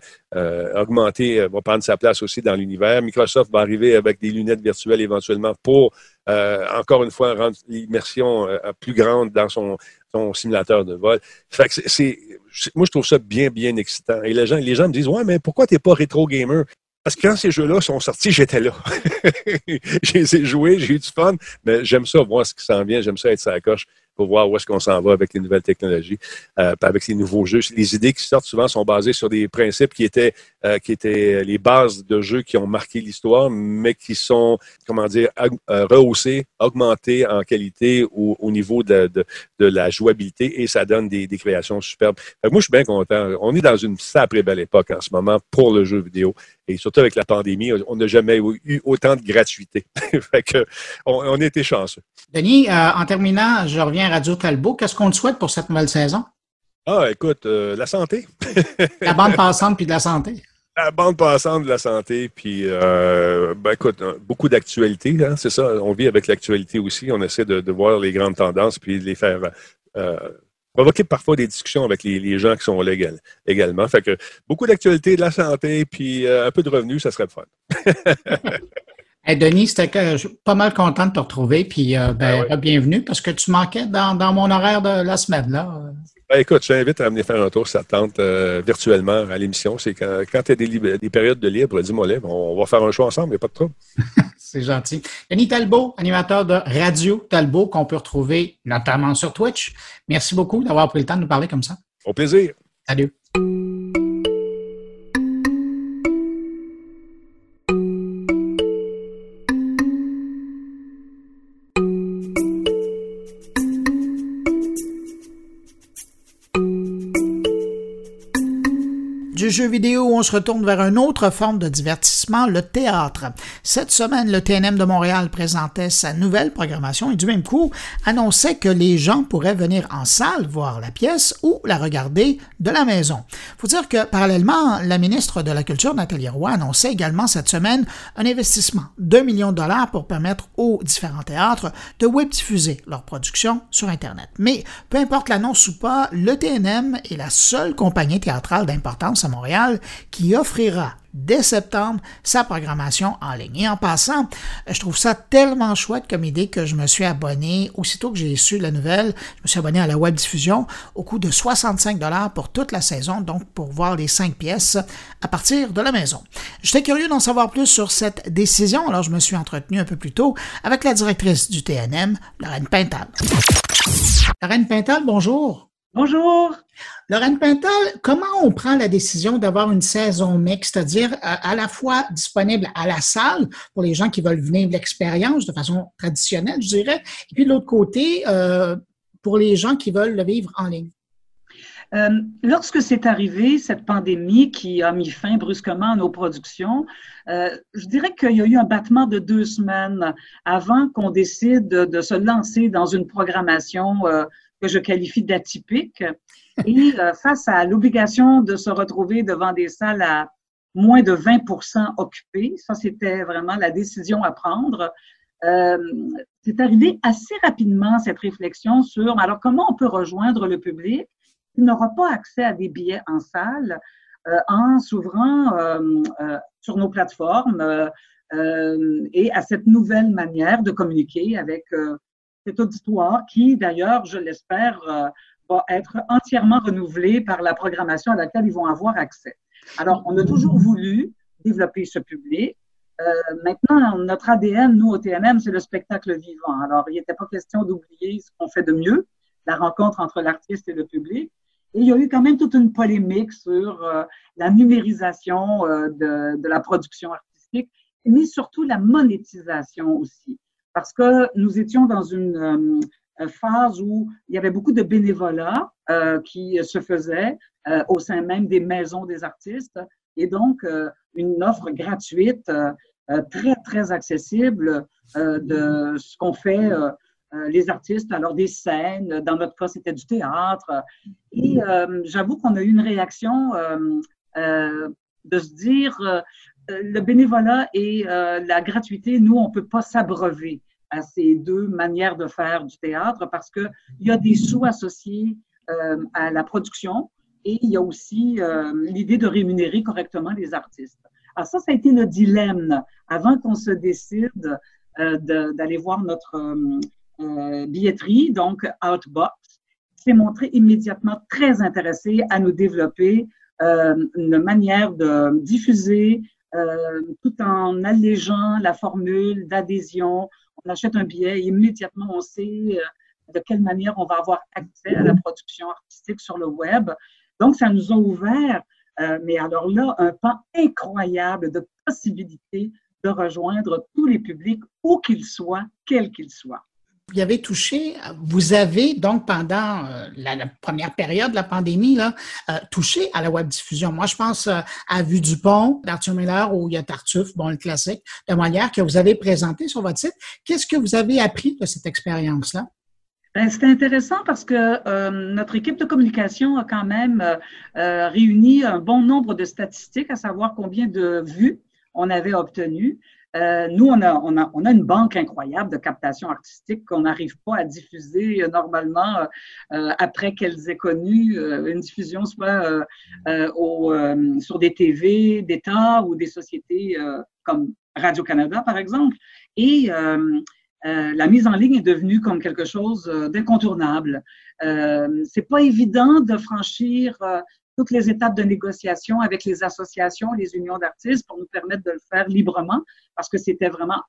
augmentée va prendre sa place aussi dans l'univers. Microsoft va arriver avec des lunettes virtuelles éventuellement pour, encore une fois, rendre l'immersion plus grande dans son, simulateur de vol. Moi, je trouve ça bien, bien excitant. Et les gens, les gens me disent, ouais, mais pourquoi tu n'es pas rétro gamer? Parce que quand ces jeux-là sont sortis, j'étais là. j'ai joué, j'ai eu du fun, mais j'aime ça, voir ce qui s'en vient, j'aime ça être sa coche voir où est-ce qu'on s'en va avec les nouvelles technologies, euh, avec ces nouveaux jeux. Les idées qui sortent souvent sont basées sur des principes qui étaient, euh, qui étaient les bases de jeux qui ont marqué l'histoire, mais qui sont, comment dire, euh, rehaussés, augmentés en qualité ou au niveau de, de, la jouabilité et ça donne des, des créations superbes. moi, je suis bien content. On est dans une sacrée belle époque en ce moment pour le jeu vidéo et surtout avec la pandémie, on n'a jamais eu autant de gratuité. on, on était chanceux. Denis, en terminant, je reviens Radio Talbot. Qu'est-ce qu'on te souhaite pour cette nouvelle saison? Ah, écoute, euh, la santé. la bande passante puis de la santé. La bande passante de la santé, puis euh, ben écoute, euh, beaucoup d'actualité, hein, c'est ça. On vit avec l'actualité aussi. On essaie de, voir les grandes tendances puis de les faire provoquer parfois des discussions avec les, gens qui sont là également. Fait que beaucoup d'actualité, de la santé, puis un peu de revenus, ça serait le fun. Hey Denis, c'était pas mal content de te retrouver, puis euh, ben, ben bienvenue parce que tu manquais dans, mon horaire de la semaine. là. Ben, écoute, je t'invite à venir faire un tour sur tente euh, virtuellement à l'émission. C'est quand, quand tu as des, des, périodes de libre, dis-moi on, va faire un choix ensemble, il n'y a pas de trouble. C'est gentil. Denis Talbot, animateur de Radio Talbot, qu'on peut retrouver notamment sur Twitch. Merci beaucoup d'avoir pris le temps de nous parler comme ça. Au plaisir. Salut. Jeux on se retourne vers une autre forme de divertissement, le théâtre. Cette semaine, le TNM de Montréal présentait sa nouvelle programmation et du même coup annonçait que les gens pourraient venir en salle voir la pièce ou la regarder de la maison. Faut dire que parallèlement, la ministre de la Culture, Nathalie Roy, annonçait également cette semaine un investissement de millions de dollars pour permettre aux différents théâtres de web diffuser leur production sur Internet. Mais peu importe l'annonce ou pas, le TNM est la seule compagnie théâtrale d'importance à Montréal qui offrira dès septembre sa programmation en ligne. Et en passant, je trouve ça tellement chouette comme idée que je me suis abonné, aussitôt que j'ai su la nouvelle, je me suis abonné à la web diffusion au coût de 65 dollars pour toute la saison, donc pour voir les cinq pièces à partir de la maison. J'étais curieux d'en savoir plus sur cette décision, alors je me suis entretenu un peu plus tôt avec la directrice du TNM, Lorraine Pintal. Lorraine Pintal, bonjour. Bonjour. Lorraine Pintal, comment on prend la décision d'avoir une saison mixte, c'est-à-dire euh, à, la fois disponible à la salle pour les gens qui veulent venir l'expérience de façon traditionnelle, je dirais, et puis de l'autre côté, euh, pour les gens qui veulent le vivre en ligne? Euh, lorsque c'est arrivé, cette pandémie qui a mis fin brusquement à nos productions, je dirais qu'il y a eu un battement de deux semaines avant qu'on décide de, se lancer dans une programmation que je qualifie d'atypique. Et euh, face à l'obligation de se retrouver devant des salles à, moins de 20% occupés. Ça, c'était vraiment la décision à prendre. Euh, c'est arrivé assez rapidement, cette réflexion sur, alors comment on peut rejoindre le public qui n'aura pas accès à des billets en salle euh, en s'ouvrant sur nos plateformes et à cette nouvelle manière de communiquer avec cet auditoire qui, d'ailleurs, je l'espère, va être entièrement renouvelé par la programmation à laquelle ils vont avoir accès. Alors, on a toujours voulu développer ce public. Euh, maintenant, notre ADN, nous, au TNM, c'est le spectacle vivant. Alors, il n'était pas question d'oublier ce qu'on fait de mieux, la rencontre entre l'artiste et le public. Et il y a eu quand même toute une polémique sur euh, la numérisation euh, de, la production artistique, mais surtout la monétisation aussi. Parce que nous étions dans une phase où il y avait beaucoup de bénévolat qui se faisait au sein même des maisons des artistes. Et donc, une offre gratuite euh, très, très accessible euh, de ce qu'on fait euh, les artistes, alors des scènes, dans notre cas, c'était du théâtre. Et j'avoue qu'on a eu une réaction de se dire, le bénévolat et la gratuité, nous, on ne peut pas s'abreuver à ces deux manières de faire du théâtre parce qu'il y a des sous associés à la production et il y a aussi l'idée de rémunérer correctement les artistes. Alors ça, ça a été le dilemme avant qu'on se décide euh, d'aller voir notre euh, euh, billetterie, donc Outbox, s'est montré immédiatement très intéressé à nous développer une manière de diffuser tout en allégeant la formule d'adhésion. On achète un billet et immédiatement on sait de quelle manière on va avoir accès à la production artistique sur le web. Donc, ça nous a ouvert euh, mais alors là, un pan incroyable de possibilités de rejoindre tous les publics, où qu'ils soient, quels qu'ils soient. Vous avez touché, vous avez donc pendant euh, la, première période de la pandémie, euh, touché à la web diffusion. Moi, je pense à Vue du Pont d'Arthur Miller ou il y a Tartuffe, bon, le classique de Molière que vous avez présenté sur votre site. Qu'est-ce que vous avez appris de cette expérience-là? Ben, C'était intéressant parce que euh, notre équipe de communication a quand même euh, euh, réuni un bon nombre de statistiques, à savoir combien de vues on avait obtenues. Nous, on a, on, a, on a une banque incroyable de captation artistique qu'on n'arrive pas à diffuser normalement après qu'elles aient connu une diffusion soit au, sur des TV d'État ou des sociétés comme Radio-Canada, par exemple. Et euh, la mise en ligne est devenue comme quelque chose euh, d'incontournable. Euh, c'est pas évident de franchir euh, toutes les étapes de négociation avec les associations, les unions d'artistes pour nous permettre de le faire librement parce que c'était vraiment,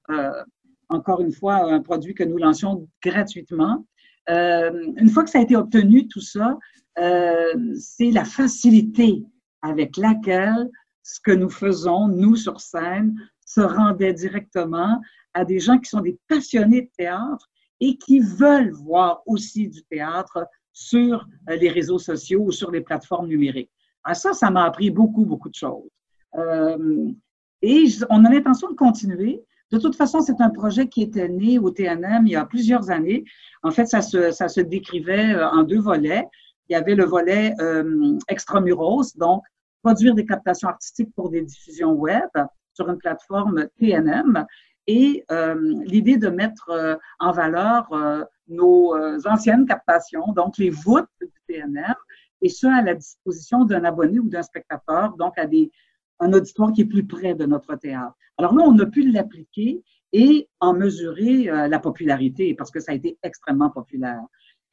encore une fois, un produit que nous lancions gratuitement. une fois que ça a été obtenu, tout ça, c'est la facilité avec laquelle ce que nous faisons, nous sur scène, se rendait directement à des gens qui sont des passionnés de théâtre et qui veulent voir aussi du théâtre sur euh, les réseaux sociaux ou sur les plateformes numériques. À ça, ça m'a appris beaucoup, beaucoup de choses. Euh, et on a l'intention de continuer. De toute façon, c'est un projet qui était né au TNM il y a plusieurs années. En fait, ça se, ça se décrivait euh, en deux volets. Il y avait le volet extramuros, donc produire des captations artistiques pour des diffusions web sur une plateforme TNM et euh, l'idée de mettre euh, en valeur euh, nos anciennes captations, donc les voûtes du TNR, et ce, à la disposition d'un abonné ou d'un spectateur, donc à des, un auditoire qui est plus près de notre théâtre. Alors là, on a pu l'appliquer et en mesurer la popularité, parce que ça a été extrêmement populaire.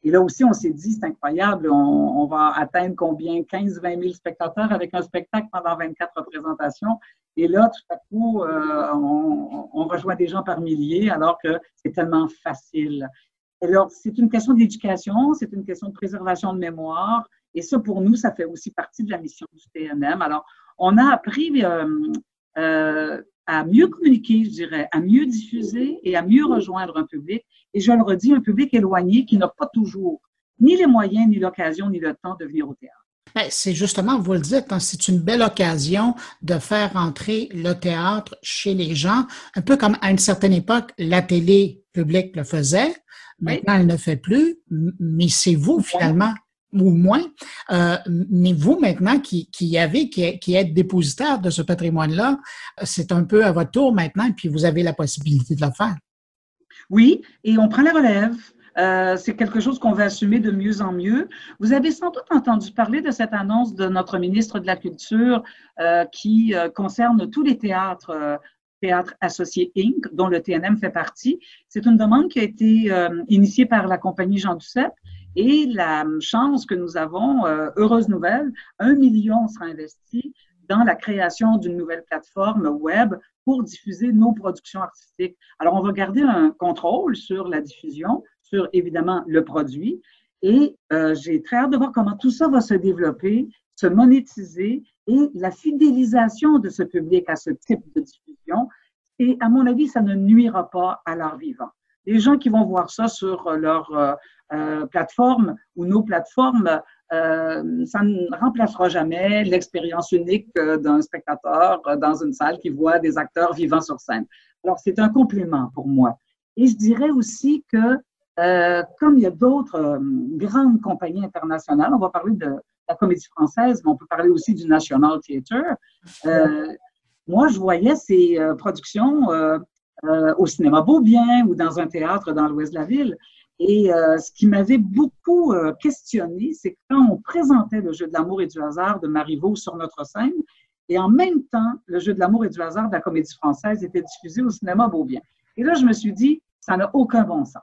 Et là aussi, on s'est dit, c'est incroyable, on, va atteindre combien? 15, 20 000 spectateurs avec un spectacle pendant 24 représentations. Et là, tout à coup, euh, on, rejoint des gens par milliers alors que c'est tellement facile. Alors, c'est une question d'éducation, c'est une question de préservation de mémoire. Et ça, pour nous, ça fait aussi partie de la mission du TNM. Alors, on a appris euh, euh, à mieux communiquer, je dirais, à mieux diffuser et à mieux rejoindre un public. Et je le redis, un public éloigné qui n'a pas toujours ni les moyens, ni l'occasion, ni le temps de venir au théâtre. Ben, c'est justement, vous le dites, hein, c'est une belle occasion de faire entrer le théâtre chez les gens, un peu comme à une certaine époque, la télé publique le faisait. Maintenant, elle ne le fait plus, mais c'est vous, finalement, ou moins. Euh, mais vous, maintenant, qui, qui avez, qui, qui êtes dépositaire de ce patrimoine-là, c'est un peu à votre tour maintenant, puis vous avez la possibilité de le faire. Oui, et on prend la relève. Euh, c'est quelque chose qu'on va assumer de mieux en mieux. Vous avez sans doute entendu parler de cette annonce de notre ministre de la Culture euh, qui euh, concerne tous les théâtres, théâtres associés Inc., dont le TNM fait partie. C'est une demande qui a été initiée par la compagnie Jean Duceppe et la chance que nous avons, heureuse nouvelle, un million sera investi dans la création d'une nouvelle plateforme web pour diffuser nos productions artistiques. Alors, on va garder un contrôle sur la diffusion, sur évidemment le produit. Et euh, j'ai très hâte de voir comment tout ça va se développer, se monétiser et la fidélisation de ce public à ce type de diffusion. Et à mon avis, ça ne nuira pas à l'art vivant. Les gens qui vont voir ça sur leur euh, euh plateforme ou nos plateformes, ça ne remplacera jamais l'expérience unique d'un spectateur dans une salle qui voit des acteurs vivants sur scène. Alors, c'est un complément pour moi. Et je dirais aussi que euh, comme il y a d'autres euh, grandes compagnies internationales, on va parler de la comédie française, mais on peut parler aussi du National Theatre. Euh, moi, je voyais ces productions au cinéma Beaubien ou dans un théâtre dans l'ouest de la ville. Et ce qui m'avait beaucoup questionné, c'est quand on présentait le jeu de l'amour et du hasard de Marivaux sur notre scène, et en même temps, le jeu de l'amour et du hasard de la comédie française était diffusé au cinéma Beaubien. Et là, je me suis dit, ça n'a aucun bon sens.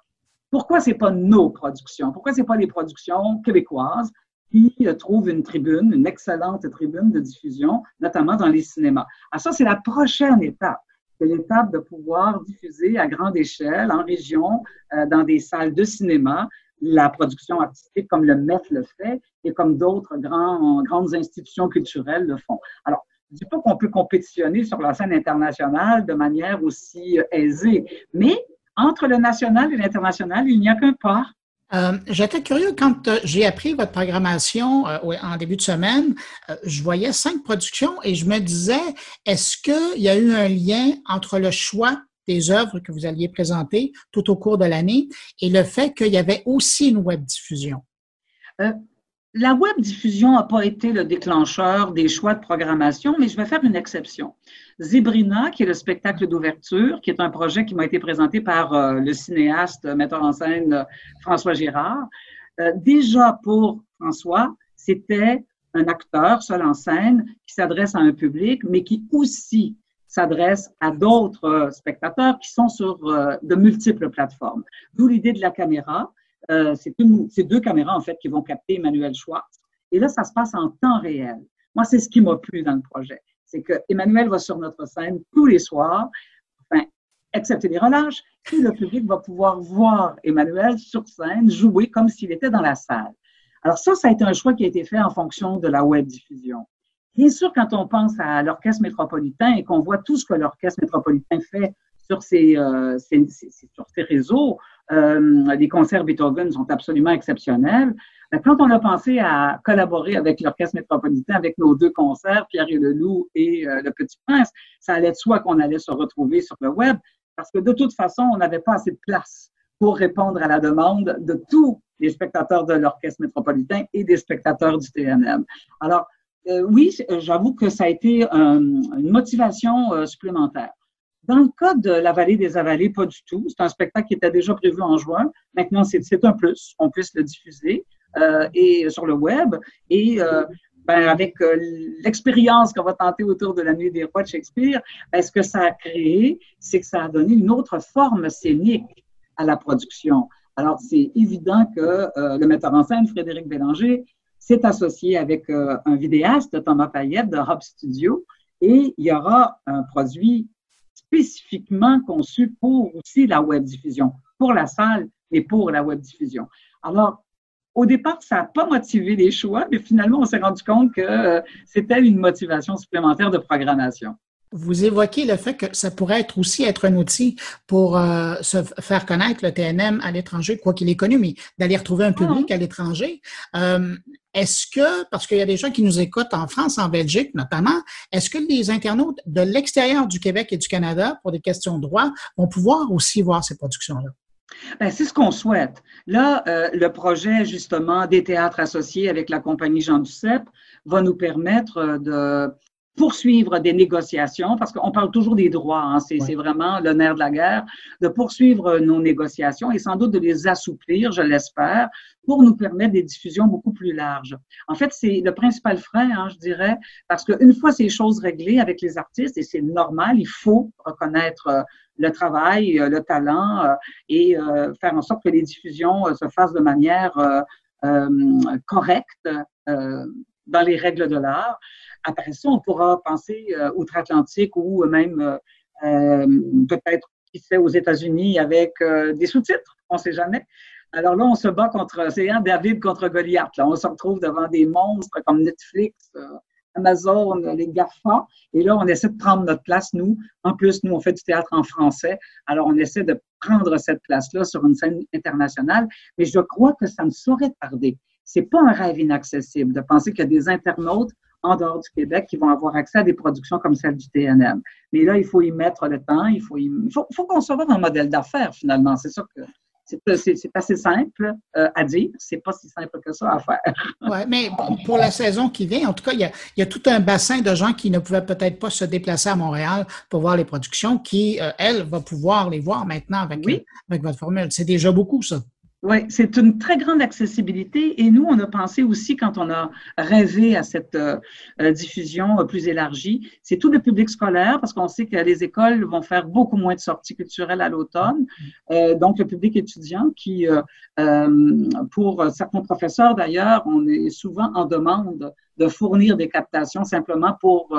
Pourquoi c'est pas nos productions? Pourquoi c'est pas les productions québécoises qui euh, trouvent une tribune, une excellente tribune de diffusion, notamment dans les cinémas? Ah, ça, c'est la prochaine étape. C'est l'étape de pouvoir diffuser à grande échelle, en région, euh, dans des salles de cinéma, la production artistique comme le MEF le fait et comme d'autres grandes institutions culturelles le font. Alors, je ne dis pas qu'on peut compétitionner sur la scène internationale de manière aussi euh, aisée, mais entre le national et l'international, il n'y a qu'un pas. Euh, J'étais curieux quand euh, j'ai appris votre programmation euh, en début de semaine, je voyais cinq productions et je me disais, est-ce qu'il y a eu un lien entre le choix des œuvres que vous alliez présenter tout au cours de l'année et le fait qu'il y avait aussi une web diffusion? La web diffusion n'a pas été le déclencheur des choix de programmation, mais je vais faire une exception. Zibrina, qui est le spectacle d'ouverture, qui est un projet qui m'a été présenté par euh, le cinéaste, metteur en scène euh, François Girard. Euh, déjà pour François, c'était un acteur seul en scène qui s'adresse à un public, mais qui aussi s'adresse à d'autres spectateurs qui sont sur de multiples plateformes. D'où l'idée de la caméra euh, c'est deux caméras, en fait, qui vont capter Emmanuel Schwartz. Et là, ça se passe en temps réel. Moi, c'est ce qui m'a plu dans le projet. C'est que Emmanuel va sur notre scène tous les soirs, enfin, excepté les relâches, et le public va pouvoir voir Emmanuel sur scène jouer comme s'il était dans la salle. Alors ça, ça a été un choix qui a été fait en fonction de la web diffusion. Bien sûr, quand on pense à l'orchestre métropolitain et qu'on voit tout ce que l'orchestre métropolitain fait sur ses, euh, sur ses réseaux, euh, les concerts Beethoven sont absolument exceptionnels. Euh, quand on a pensé à collaborer avec l'Orchestre métropolitain, avec nos deux concerts, Pierre et le Loup et euh, Le Petit Prince, ça allait de soi qu'on allait se retrouver sur le web parce que de toute façon, on n'avait pas assez de place pour répondre à la demande de tous les spectateurs de l'Orchestre métropolitain et des spectateurs du TNM. Alors, oui, j'avoue que ça a été une motivation supplémentaire. Dans le cas de La Vallée des Avalées, pas du tout. C'est un spectacle qui était déjà prévu en juin. Maintenant, c'est un plus. On puisse le diffuser euh, et sur le web. Et euh, ben, avec euh, l'expérience qu'on va tenter autour de la nuit des rois de Shakespeare, ben, ce que ça a créé, c'est que ça a donné une autre forme scénique à la production. Alors, c'est évident que le metteur en scène, Frédéric Bélanger, s'est associé avec un vidéaste, Thomas Payette, de Hub Studio, et il y aura un produit spécifiquement conçu pour aussi la web diffusion, pour la salle et pour la web diffusion. Alors, au départ, ça n'a pas motivé les choix, mais finalement, on s'est rendu compte que euh, c'était une motivation supplémentaire de programmation. Vous évoquez le fait que ça pourrait être aussi être un outil pour euh, se faire connaître le TNM à l'étranger, quoi qu'il ait connu, mais d'aller retrouver un public à l'étranger. Euh, est-ce que, parce qu'il y a des gens qui nous écoutent en France, en Belgique notamment, est-ce que les internautes de l'extérieur du Québec et du Canada, pour des questions de droit, vont pouvoir aussi voir ces productions-là? Ben, c'est ce qu'on souhaite. Là, euh, le projet justement des théâtres associés avec la compagnie Jean Duceppe va nous permettre de poursuivre des négociations, parce qu'on parle toujours des droits, hein, c'est vraiment le nerf de la guerre, de poursuivre nos négociations et sans doute de les assouplir, je l'espère, pour nous permettre des diffusions beaucoup plus larges. En fait, c'est le principal frein, hein, je dirais, parce qu'une fois ces choses réglées avec les artistes, et c'est normal, il faut reconnaître euh, le travail, euh, le talent euh, et faire en sorte que les diffusions se fassent de manière correcte dans les règles de l'art. Après ça, on pourra penser euh, outre-Atlantique ou même euh, euh, peut-être, qui sait, aux États-Unis avec des sous-titres, on ne sait jamais. Alors là, on se bat contre, c'est un David contre Goliath. Là. On se retrouve devant des monstres comme Netflix, Amazon, les GAFA. Et là, on essaie de prendre notre place, nous. En plus, nous, on fait du théâtre en français. Alors, on essaie de prendre cette place-là sur une scène internationale. Mais je crois que ça ne saurait tarder. C'est pas un rêve inaccessible de penser qu'il y a des internautes en dehors du Québec qui vont avoir accès à des productions comme celle du TNM. Mais là, il faut y mettre le temps, il faut, il faut, faut concevoir un modèle d'affaires finalement. C'est ça que c'est assez simple euh, à dire, c'est pas si simple que ça à faire. oui, mais pour la saison qui vient, en tout cas, il y, a, il y, a, tout un bassin de gens qui ne pouvaient peut-être pas se déplacer à Montréal pour voir les productions, qui, euh, elle, va pouvoir les voir maintenant avec, avec votre formule. C'est déjà beaucoup, ça. Oui, c'est une très grande accessibilité et nous, on a pensé aussi quand on a rêvé à cette euh, euh, diffusion euh, plus élargie, c'est tout le public scolaire parce qu'on sait que les écoles vont faire beaucoup moins de sorties culturelles à l'automne. donc, le public étudiant qui, pour certains professeurs d'ailleurs, on est souvent en demande de fournir des captations simplement pour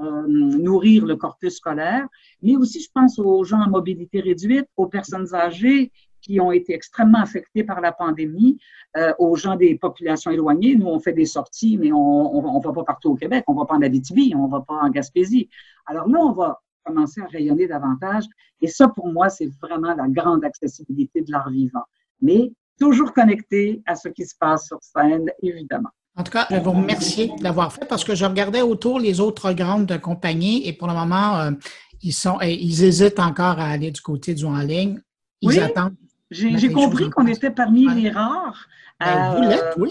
nourrir le corpus scolaire, mais aussi, je pense aux gens en mobilité réduite, aux personnes âgées qui ont été extrêmement affectés par la pandémie, euh, aux gens des populations éloignées. Nous, on fait des sorties, mais on ne va pas partout au Québec. On ne va pas en Abitibi, on ne va pas en Gaspésie. Alors là, on va commencer à rayonner davantage. Et ça, pour moi, c'est vraiment la grande accessibilité de l'art vivant. Mais toujours connecté à ce qui se passe sur scène, évidemment. En tout cas, je vous remercier de l'avoir fait parce que je regardais autour les autres grandes compagnies et pour le moment, euh, ils, sont, ils hésitent encore à aller du côté du en ligne. Ils attendent j'ai compris qu'on était parmi les rares à euh,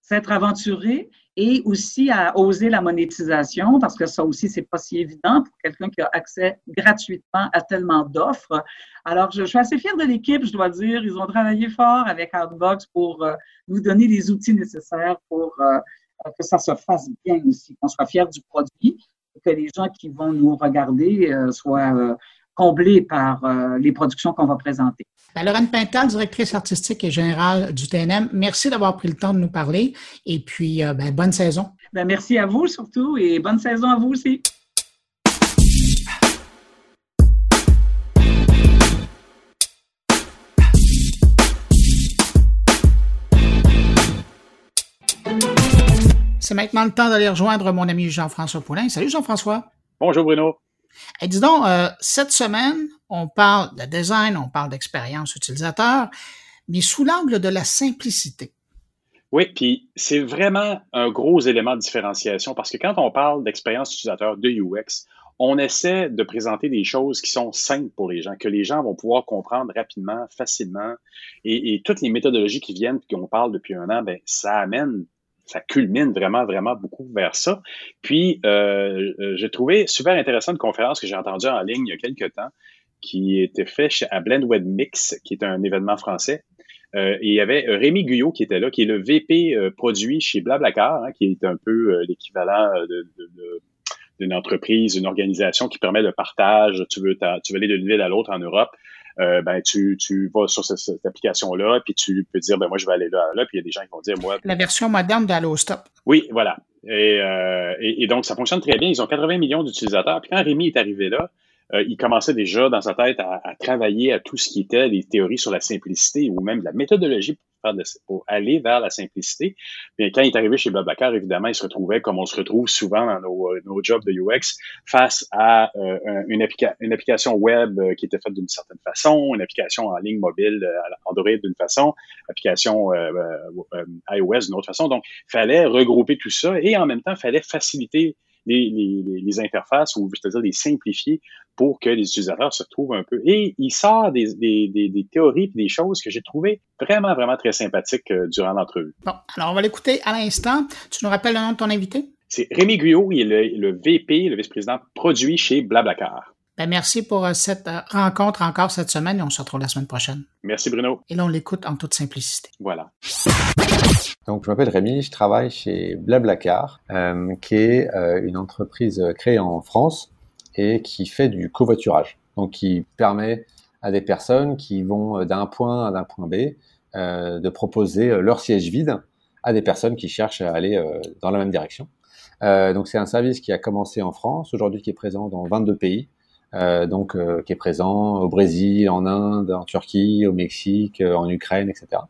s'être aventurés et aussi à oser la monétisation, parce que ça aussi, c'est pas si évident pour quelqu'un qui a accès gratuitement à tellement d'offres. Alors, je, suis assez fière de l'équipe, je dois dire. Ils ont travaillé fort avec Outbox pour euh, nous donner les outils nécessaires pour euh, que ça se fasse bien aussi, qu'on soit fier du produit, que les gens qui vont nous regarder soient comblés par les productions qu'on va présenter. Ben, Lorraine Pintal, directrice artistique et générale du TNM, merci d'avoir pris le temps de nous parler et puis euh, ben, bonne saison. Ben, merci à vous surtout et bonne saison à vous aussi. C'est maintenant le temps d'aller rejoindre mon ami Jean-François Poulain. Salut Jean-François. Bonjour Bruno. Et dis donc, euh, cette semaine, on parle de design, on parle d'expérience utilisateur, mais sous l'angle de la simplicité. Oui, puis c'est vraiment un gros élément de différenciation parce que quand on parle d'expérience utilisateur de UX, on essaie de présenter des choses qui sont simples pour les gens, que les gens vont pouvoir comprendre rapidement, facilement. Et, toutes les méthodologies qui viennent, qu'on parle depuis un an, ben, ça amène ça culmine vraiment, vraiment beaucoup vers ça. Puis, euh, euh, j'ai trouvé super intéressant une conférence que j'ai entendue en ligne il y a quelques temps qui était faite à Blend Web Mix, qui est un événement français. Euh, et il y avait Rémi Guyot qui était là, qui est le VP produit chez Blablacar, hein, qui est un peu l'équivalent de, d'une entreprise, une organisation qui permet le partage. Tu veux, tu veux aller d'une ville à l'autre en Europe. Euh, ben tu, tu vas sur cette, application-là, puis tu peux dire, ben moi, je vais aller là, là, puis il y a des gens qui vont dire, moi... La version moderne d'AlloStop. Oui, voilà. Et, euh, et, donc, ça fonctionne très bien. Ils ont 80 millions d'utilisateurs. Puis quand Rémi est arrivé là, euh, il commençait déjà dans sa tête à, travailler à tout ce qui était les théories sur la simplicité ou même la méthodologie pour, aller vers la simplicité. Mais quand il est arrivé chez Babacar, évidemment, il se retrouvait comme on se retrouve souvent dans nos, euh, jobs de UX face à euh, une, application web euh, qui était faite d'une certaine façon, une application en ligne mobile Android d'une façon, application iOS d'une autre façon. Donc, fallait regrouper tout ça et en même temps, fallait faciliter les, les, les interfaces ou je veux dire les simplifier pour que les utilisateurs se trouvent un peu. Et il sort des, des, des, théories et des choses que j'ai trouvées vraiment, vraiment très sympathiques euh, durant l'entrevue. Bon, alors on va l'écouter à l'instant. Tu nous rappelles le nom de ton invité? C'est Rémi Guyot, il est le, le VP, le vice-président produit chez Blablacar. Ben, merci pour euh, cette euh, rencontre encore cette semaine et on se retrouve la semaine prochaine. Merci Bruno. Et là, on l'écoute en toute simplicité. Voilà. Donc, je m'appelle Rémi, je travaille chez Blablacar, euh, qui est euh, une entreprise créée en France et qui fait du covoiturage. Donc, qui permet à des personnes qui vont d'un point à un point B euh, de proposer leur siège vide à des personnes qui cherchent à aller dans la même direction. donc, c'est un service qui a commencé en France, aujourd'hui qui est présent dans 22 pays. Euh, donc euh, qui est présent au Brésil, en Inde, en Turquie, au Mexique, euh, en Ukraine, etc.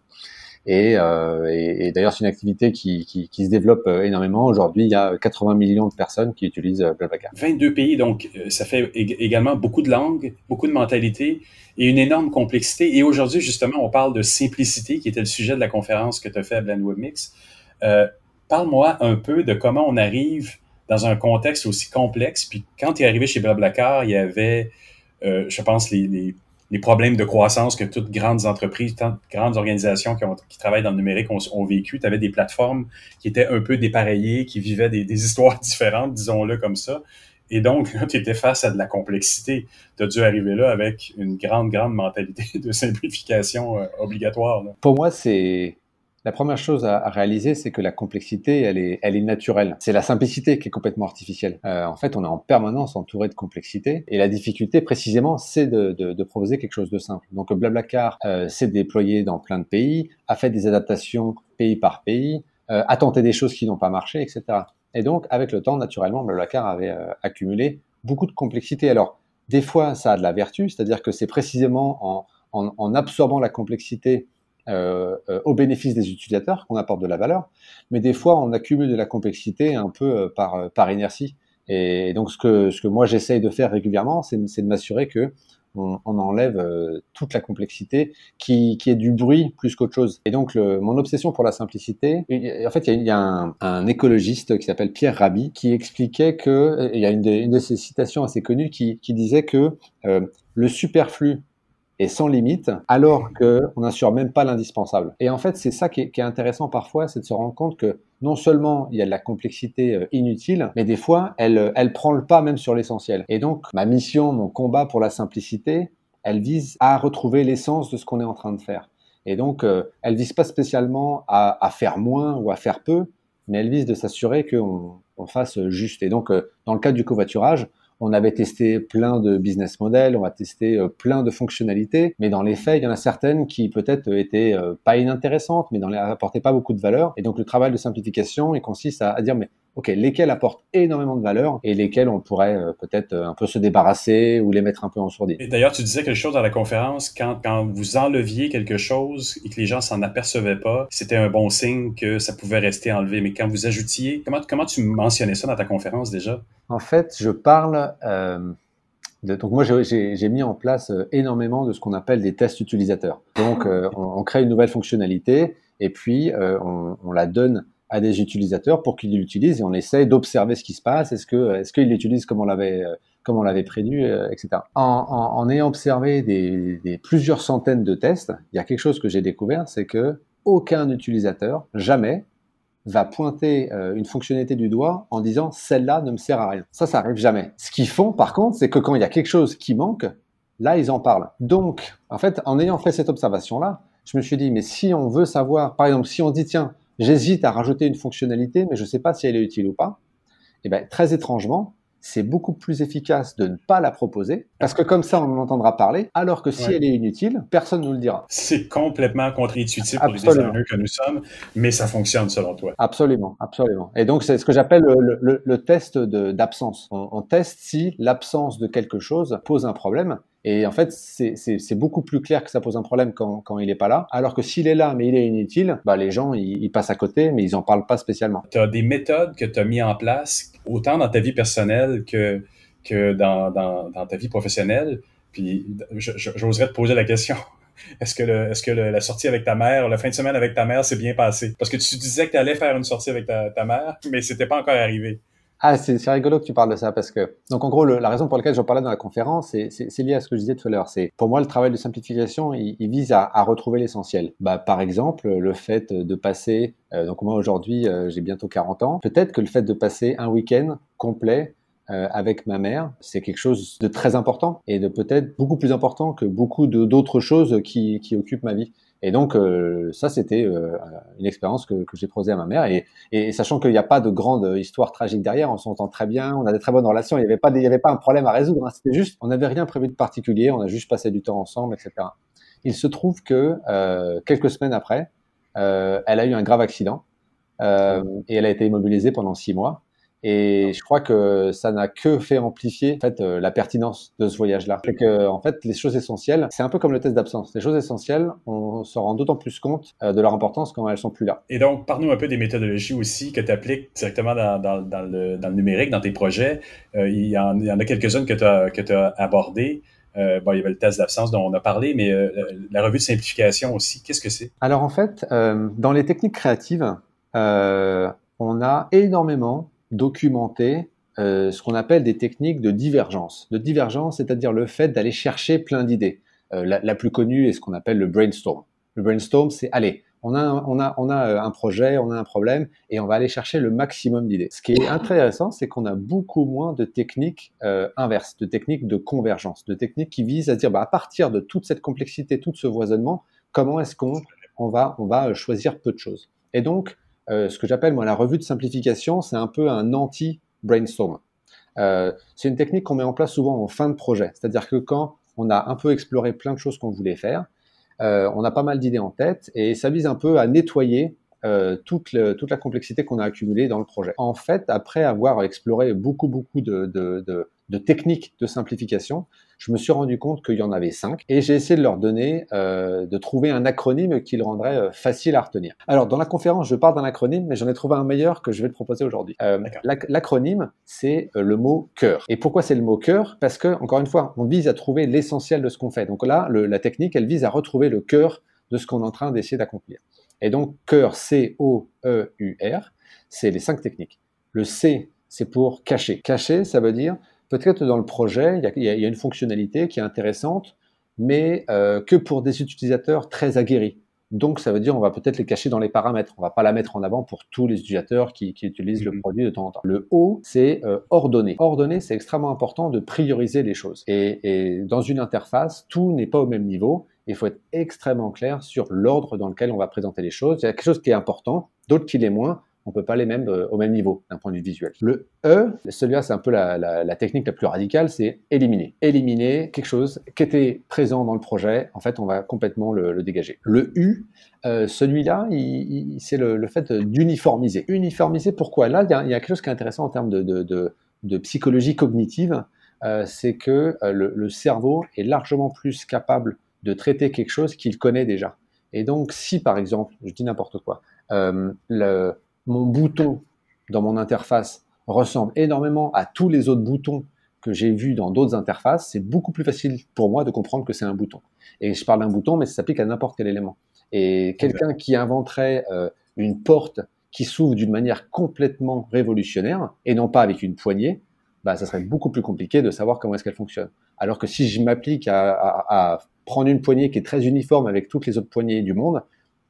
Et, et, d'ailleurs, c'est une activité qui, se développe énormément. Aujourd'hui, il y a 80 millions de personnes qui utilisent Blablacar. 22 pays, donc ça fait également beaucoup de langues, beaucoup de mentalités et une énorme complexité. Et aujourd'hui, justement, on parle de simplicité, qui était le sujet de la conférence que tu as fait à Blend. Euh, Parle-moi un peu de comment on arrive dans un contexte aussi complexe. Puis quand tu es arrivé chez Blablacar, il y avait, euh, je pense, les, les, problèmes de croissance que toutes grandes entreprises, grandes organisations qui, travaillent dans le numérique ont, vécu. Tu avais des plateformes qui étaient un peu dépareillées, qui vivaient des, histoires différentes, disons-le comme ça. Et donc, tu étais face à de la complexité, tu as dû arriver là avec une grande, grande mentalité de simplification euh, obligatoire. Pour moi, c'est la première chose à, réaliser, c'est que la complexité, elle est, elle est naturelle. C'est la simplicité qui est complètement artificielle. Euh, en fait, on est en permanence entouré de complexité, et la difficulté, précisément, c'est de, de, de, proposer quelque chose de simple. Donc, Blablacar euh, s'est déployé dans plein de pays, a fait des adaptations pays par pays, euh, a tenté des choses qui n'ont pas marché, etc. Et donc, avec le temps, naturellement, Blablacar avait euh, accumulé beaucoup de complexité. Alors, des fois, ça a de la vertu, c'est-à-dire que c'est précisément en, en, en absorbant la complexité euh, euh, au bénéfice des utilisateurs, qu'on apporte de la valeur, mais des fois on accumule de la complexité un peu euh, par, euh, par inertie. Et donc ce que, ce que moi j'essaye de faire régulièrement, c'est de m'assurer que on, enlève toute la complexité qui, qui est du bruit plus qu'autre chose. Et donc le, mon obsession pour la simplicité, en fait il y a, y a un, un, écologiste qui s'appelle Pierre Rabhi qui expliquait que, il y a une de, une de ses citations assez connues qui, qui disait que euh, le superflu et sans limite, alors qu'on n'assure même pas l'indispensable. Et en fait, c'est ça qui est, intéressant parfois, c'est de se rendre compte que non seulement il y a de la complexité euh, inutile, mais des fois, elle, euh, elle prend le pas même sur l'essentiel. Et donc, ma mission, mon combat pour la simplicité, elle vise à retrouver l'essence de ce qu'on est en train de faire. Et donc, euh, elle vise pas spécialement à, à, faire moins ou à faire peu, mais elle vise de s'assurer qu'on on fasse juste. Et donc, dans le cas du covoiturage, on avait testé plein de business models, on a testé euh, plein de fonctionnalités, mais dans les faits, il y en a certaines qui peut-être étaient euh, pas inintéressantes, mais dans les apportaient pas beaucoup de valeur. Et donc le travail de simplification, il consiste à, à dire mais ok, lesquels apportent énormément de valeur et lesquels on pourrait euh, peut-être un peu se débarrasser ou les mettre un peu en sourdine. Et d'ailleurs, tu disais quelque chose dans la conférence, quand, quand vous enleviez quelque chose et que les gens s'en apercevaient pas, c'était un bon signe que ça pouvait rester enlevé. Mais quand vous ajoutiez, comment, comment tu mentionnais ça dans ta conférence déjà? En fait, je parle... Euh, donc moi, j'ai mis en place euh, énormément de ce qu'on appelle des tests utilisateurs. Donc, euh, on, on, crée une nouvelle fonctionnalité et puis euh, on, on la donne à des utilisateurs pour qu'ils l'utilisent et on essaye d'observer ce qui se passe. Est-ce que est-ce qu'ils l'utilisent comme on l'avait comme on l'avait prévu, euh, etc. En, en, en, ayant observé des, des, plusieurs centaines de tests, il y a quelque chose que j'ai découvert, c'est que aucun utilisateur jamais va pointer euh, une fonctionnalité du doigt en disant celle-là ne me sert à rien. Ça, ça arrive jamais. Ce qu'ils font, par contre, c'est que quand il y a quelque chose qui manque, là, ils en parlent. Donc, en fait, en ayant fait cette observation-là, je me suis dit, mais si on veut savoir, par exemple, si on dit, tiens, j'hésite à rajouter une fonctionnalité, mais je ne sais pas si elle est utile ou pas, et eh bien, très étrangement, c'est beaucoup plus efficace de ne pas la proposer, parce que comme ça, on en entendra parler, alors que si ouais. elle est inutile, personne ne nous le dira. C'est complètement contre-intuitif pour les designers que nous sommes, mais ça fonctionne selon toi. Absolument, absolument. Et donc, c'est ce que j'appelle le, le, le, test d'absence. On, on teste si l'absence de quelque chose pose un problème, et en fait, c'est beaucoup plus clair que ça pose un problème quand, il n'est pas là. Alors que s'il est là, mais il est inutile, bah, les gens, ils, passent à côté, mais ils n'en parlent pas spécialement. Tu as des méthodes que tu as mis en place, autant dans ta vie personnelle que, dans, ta vie professionnelle? Puis, j'oserais te poser la question. Est-ce que, la sortie avec ta mère, la fin de semaine avec ta mère s'est bien passée? Parce que tu disais que tu allais faire une sortie avec ta, ta mère, mais c'était pas encore arrivé. Ah, c'est rigolo que tu parles de ça parce que, donc en gros, la raison pour laquelle j'en parlais dans la conférence, c'est lié à ce que je disais tout à l'heure. C'est pour moi le travail de simplification, il, vise à, retrouver l'essentiel. Bah, par exemple, le fait de passer, euh, donc moi aujourd'hui, euh, j'ai bientôt 40 ans. Peut-être que le fait de passer un week-end complet euh, avec ma mère, c'est quelque chose de très important et de peut-être beaucoup plus important que beaucoup d'autres choses qui occupent ma vie. Et donc, euh, ça, c'était euh, une expérience que, que j'ai posée à ma mère. Et, et sachant qu'il n'y a pas de grande histoire tragique derrière, on s'entend très bien, on a des très bonnes relations, il n'y avait, pas y avait pas un problème à résoudre. Hein. C'était juste, on n'avait rien prévu de particulier, on a juste passé du temps ensemble, etc. Il se trouve que euh, quelques semaines après, euh, elle a eu un grave accident euh, et elle a été immobilisée pendant six mois. Et je crois que ça n'a que fait amplifier en fait euh, la pertinence de ce voyage-là. C'est que en fait les choses essentielles, c'est un peu comme le test d'absence. Les choses essentielles, on se rend d'autant plus compte euh, de leur importance quand elles sont plus là. Et donc, parle-nous un peu des méthodologies aussi que tu appliques directement dans, dans, dans, le, dans, le, numérique, dans tes projets. Euh, il, y en, il, y en, a quelques-unes que tu as, que as abordées. Euh, bon, il y avait le test d'absence dont on a parlé, mais euh, la revue de simplification aussi, qu'est-ce que c'est? Alors en fait, euh, dans les techniques créatives, on a énormément documenter euh, ce qu'on appelle des techniques de divergence. De divergence, c'est-à-dire le fait d'aller chercher plein d'idées. Euh, la, plus connue est ce qu'on appelle le brainstorm. Le brainstorm, c'est allez, on a, un, on, a, on a euh, un projet, on a un problème, et on va aller chercher le maximum d'idées. Ce qui est intéressant, c'est qu'on a beaucoup moins de techniques euh, inverses, de techniques de convergence, de techniques qui visent à dire, bah, à partir de toute cette complexité, tout ce foisonnement, comment est-ce qu'on on va, on va choisir peu de choses. Et donc, euh, ce que j'appelle moi la revue de simplification, c'est un peu un anti-brainstorm. Euh, c'est une technique qu'on met en place souvent en fin de projet, c'est-à-dire que quand on a un peu exploré plein de choses qu'on voulait faire, euh, on a pas mal d'idées en tête et ça vise un peu à nettoyer toute, la complexité qu'on a accumulée dans le projet. En fait, après avoir exploré beaucoup, beaucoup de techniques de simplification, je me suis rendu compte qu'il y en avait cinq et j'ai essayé de leur donner, euh, de trouver un acronyme qui le rendrait euh, facile à retenir. Alors, dans la conférence, je parle d'un acronyme, mais j'en ai trouvé un meilleur que je vais te proposer aujourd'hui. Euh, l'acronyme, c'est euh, le mot cœur. Et pourquoi c'est le mot cœur? Parce que, encore une fois, on vise à trouver l'essentiel de ce qu'on fait. Donc là, le, la technique, elle vise à retrouver le cœur de ce qu'on est en train d'essayer d'accomplir. Et donc, cœur, C-O-E-U-R, c'est les cinq techniques. Le C, c'est pour cacher. Cacher, ça veut dire peut-être dans le projet, il y, a, il y a, une fonctionnalité qui est intéressante, mais euh, que pour des utilisateurs très aguerris. Donc, ça veut dire on va peut-être les cacher dans les paramètres. On va pas la mettre en avant pour tous les utilisateurs qui, qui utilisent le mhm. produit de temps en temps. Le O, c'est euh, ordonner. Ordonner, c'est extrêmement important de prioriser les choses. Et, et dans une interface, tout n'est pas au même niveau. Il faut être extrêmement clair sur l'ordre dans lequel on va présenter les choses. Il y a quelque chose qui est important, d'autres qui l'est moins on peut pas les mêmes euh, au même niveau d'un point de vue visuel. Le E, celui-là c'est un peu la, la, la, technique la plus radicale, c'est éliminer. Éliminer quelque chose qui était présent dans le projet, en fait on va complètement le, le dégager. Le U, euh, celui-là, c'est le, le, fait d'uniformiser. Uniformiser, pourquoi? Là, il y, a, il y, a, quelque chose qui est intéressant en termes de, de, de, de psychologie cognitive, euh, c'est que le, le cerveau est largement plus capable de traiter quelque chose qu'il connaît déjà. Et donc, si par exemple, je dis n'importe quoi, euh, le, mon bouton dans mon interface ressemble énormément à tous les autres boutons que j'ai vus dans d'autres interfaces, c'est beaucoup plus facile pour moi de comprendre que c'est un bouton. Et je parle d'un bouton, mais ça s'applique à n'importe quel élément. Et quelqu'un qui inventerait euh, une porte qui s'ouvre d'une manière complètement révolutionnaire, et non pas avec une poignée, bah, ça serait beaucoup plus compliqué de savoir comment est-ce qu'elle fonctionne. Alors que si je m'applique à, à, à, prendre une poignée qui est très uniforme avec toutes les autres poignées du monde,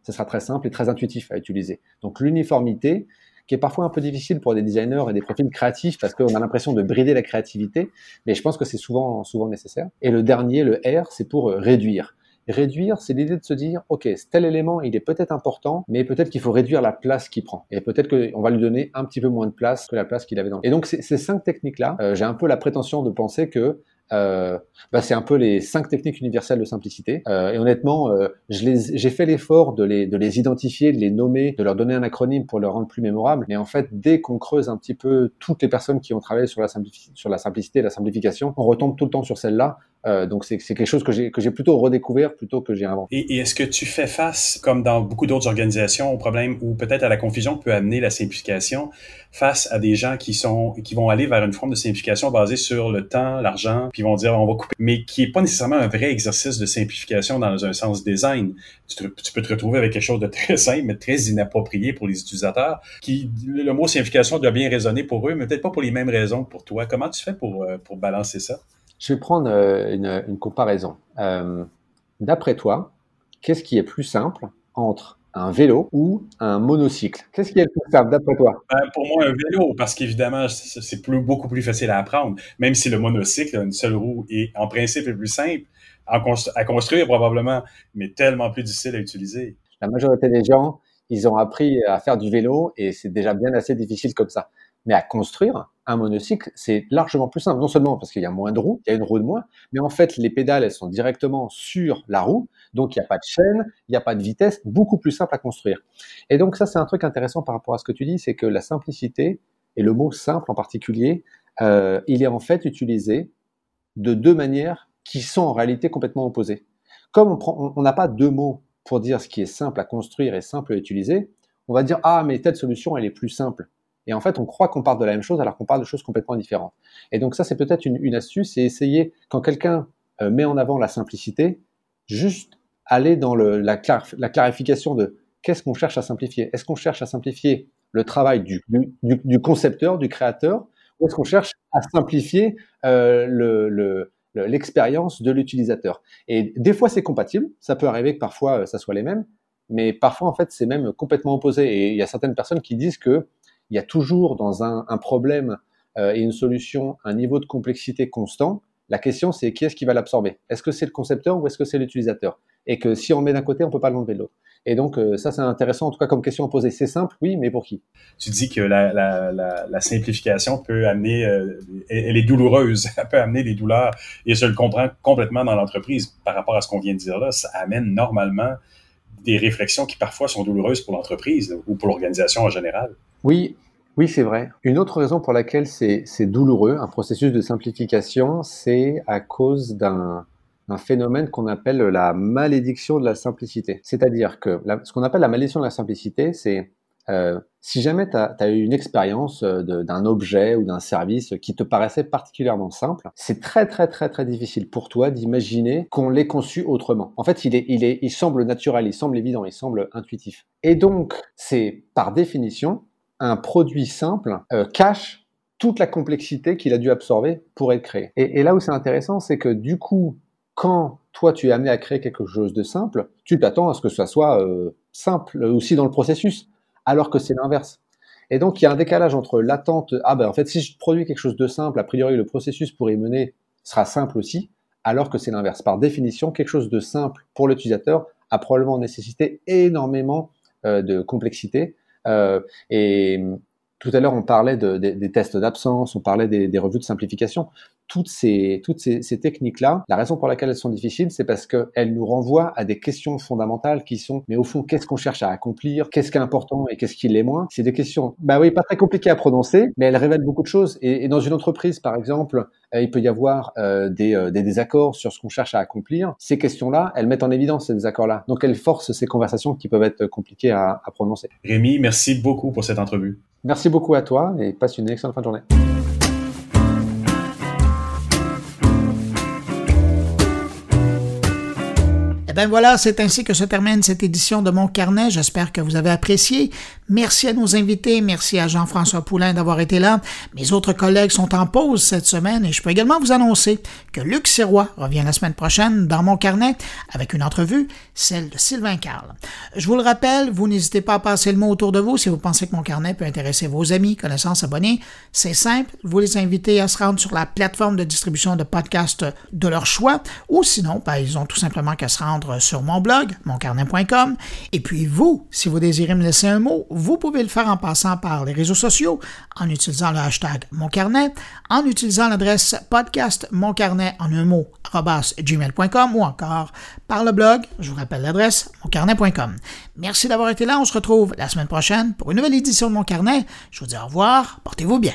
ce sera très simple et très intuitif à utiliser. Donc l'uniformité, qui est parfois un peu difficile pour des designers et des profils créatifs parce qu'on a l'impression de brider la créativité, mais je pense que c'est souvent, souvent nécessaire. Et le dernier, le R, c'est pour euh, réduire. Réduire, c'est l'idée de se dire, OK, tel élément, il est peut-être important, mais peut-être qu'il faut réduire la place qu'il prend. Et peut-être qu'on va lui donner un petit peu moins de place que la place qu'il avait dans. Et donc, ces cinq techniques-là, euh, j'ai un peu la prétention de penser que euh, bah, c'est un peu les cinq techniques universelles de simplicité. Euh, et honnêtement, euh, j'ai fait l'effort de les, de les identifier, de les nommer, de leur donner un acronyme pour le rendre plus mémorable. Mais en fait, dès qu'on creuse un petit peu toutes les personnes qui ont travaillé sur la, sur la simplicité et la simplification, on retombe tout le temps sur celle-là. Euh, donc c'est quelque chose que j'ai plutôt redécouvert plutôt que j'ai inventé. Et, et est-ce que tu fais face, comme dans beaucoup d'autres organisations, au problème ou peut-être à la confusion peut amener la simplification face à des gens qui sont qui vont aller vers une forme de simplification basée sur le temps, l'argent, puis vont dire on va couper, mais qui est pas nécessairement un vrai exercice de simplification dans un sens design. Tu, tu peux te retrouver avec quelque chose de très simple mais très inapproprié pour les utilisateurs. Qui le mot simplification doit bien résonner pour eux, mais peut-être pas pour les mêmes raisons que pour toi. Comment tu fais pour euh, pour balancer ça? Je vais prendre euh, une, une comparaison. Euh, D'après toi, qu'est-ce qui est plus simple entre un vélo ou un monocycle? Qu'est-ce qui est le plus simple d'après toi? Ben, Pour moi, un vélo, parce qu'évidemment, c'est plus, beaucoup plus facile à apprendre, même si le monocycle, une seule roue, est en principe est plus simple à, constru à construire probablement, mais tellement plus difficile à utiliser. La majorité des gens, ils ont appris à faire du vélo et c'est déjà bien assez difficile comme ça. Mais à construire un monocycle, c'est largement plus simple. Non seulement parce qu'il y a moins de roues, il y a une roue de moins, mais en fait, les pédales, elles sont directement sur la roue. Donc, il n'y a pas de chaîne, il n'y a pas de vitesse, beaucoup plus simple à construire. Et donc, ça, c'est un truc intéressant par rapport à ce que tu dis, c'est que la simplicité, et le mot simple en particulier, euh, il est en fait utilisé de deux manières qui sont en réalité complètement opposées. Comme on n'a pas deux mots pour dire ce qui est simple à construire et simple à utiliser, on va dire, ah, mais telle solution, elle est plus simple. Et en fait, on croit qu'on parle de la même chose alors qu'on parle de choses complètement différentes. Et donc ça, c'est peut-être une, astuce, c'est essayer, quand quelqu'un euh, met en avant la simplicité, juste aller dans la, la, clarification de qu'est-ce qu'on cherche à simplifier? Est-ce qu'on cherche à simplifier le travail du, concepteur, du créateur, ou est-ce qu'on cherche à simplifier euh, le, l'expérience de l'utilisateur? Et des fois, c'est compatible. Ça peut arriver que parfois, euh, ça soit les mêmes. Mais parfois, en fait, c'est même complètement opposé. Et il y a certaines personnes qui disent que il y a toujours dans un, problème euh, et une solution un niveau de complexité constant. La question, c'est qui est-ce qui va l'absorber? Est-ce que c'est le concepteur ou est-ce que c'est l'utilisateur? Et que si on le met d'un côté, on peut pas l'enlever de l'autre. Et donc, euh, ça, c'est intéressant, en tout cas, comme question à poser. C'est simple, oui, mais pour qui? Tu dis que la simplification peut amener, euh, elle est douloureuse, elle peut amener des douleurs, et je le comprends complètement dans l'entreprise par rapport à ce qu'on vient de dire là. Ça amène normalement des réflexions qui parfois sont douloureuses pour l'entreprise ou pour l'organisation en général. Oui, oui, c'est vrai. Une autre raison pour laquelle c'est douloureux, un processus de simplification, c'est à cause d'un phénomène qu'on appelle la malédiction de la simplicité. C'est-à-dire que ce qu'on appelle la malédiction de la simplicité, c'est euh, si jamais tu as, eu une expérience euh, d'un objet ou d'un service qui te paraissait particulièrement simple, c'est très très très très difficile pour toi d'imaginer qu'on l'ait conçu autrement. En fait, il, semble naturel, il semble évident, il semble intuitif. Et donc, c'est par définition un produit simple euh, cache toute la complexité qu'il a dû absorber pour être créé. Et, là où c'est intéressant, c'est que du coup, quand toi tu es amené à créer quelque chose de simple, tu t'attends à ce que ça soit euh, simple aussi dans le processus, alors que c'est l'inverse. Et donc il y a un décalage entre l'attente, ah ben en fait si je produis quelque chose de simple, a priori le processus pour y mener sera simple aussi, alors que c'est l'inverse. Par définition, quelque chose de simple pour l'utilisateur a probablement nécessité énormément euh, de complexité euh, et tout à l'heure, on parlait de, de, des tests d'absence, on parlait des, revues de simplification. Toutes ces, techniques-là, la raison pour laquelle elles sont difficiles, c'est parce qu'elles nous renvoient à des questions fondamentales qui sont, mais au fond, qu'est-ce qu'on cherche à accomplir? Qu'est-ce qui est important et qu'est-ce qui l'est moins? C'est des questions, bah oui, pas très compliquées à prononcer, mais elles révèlent beaucoup de choses. Et, dans une entreprise, par exemple, euh, il peut y avoir euh, des, euh, des, désaccords sur ce qu'on cherche à accomplir. Ces questions-là, elles mettent en évidence ces désaccords-là. Donc elles forcent ces conversations qui peuvent être compliquées à, à prononcer. Rémi, merci beaucoup pour cette entrevue. Merci beaucoup à toi et passe une excellente fin de journée. ben voilà, c'est ainsi que se termine cette édition de Mon Carnet. J'espère que vous avez apprécié. Merci à nos invités. Merci à Jean-François Poulain d'avoir été là. Mes autres collègues sont en pause cette semaine et je peux également vous annoncer que Luc Sirois revient la semaine prochaine dans Mon Carnet avec une entrevue, celle de Sylvain Carl. Je vous le rappelle, vous n'hésitez pas à passer le mot autour de vous si vous pensez que Mon Carnet peut intéresser vos amis, connaissances, abonnés. C'est simple. Vous les invitez à se rendre sur la plateforme de distribution de podcasts de leur choix ou sinon, ben, ils ont tout simplement qu'à se rendre sur mon blog, moncarnet.com. Et puis vous, si vous désirez me laisser un mot, vous pouvez le faire en passant par les réseaux sociaux, en utilisant le hashtag moncarnet, en utilisant l'adresse podcast moncarnet en un mot, gmail.com ou encore par le blog, Merci d'avoir été là. On se retrouve la semaine prochaine pour une nouvelle édition de Mon Carnet. Je vous dis au revoir. Portez-vous bien.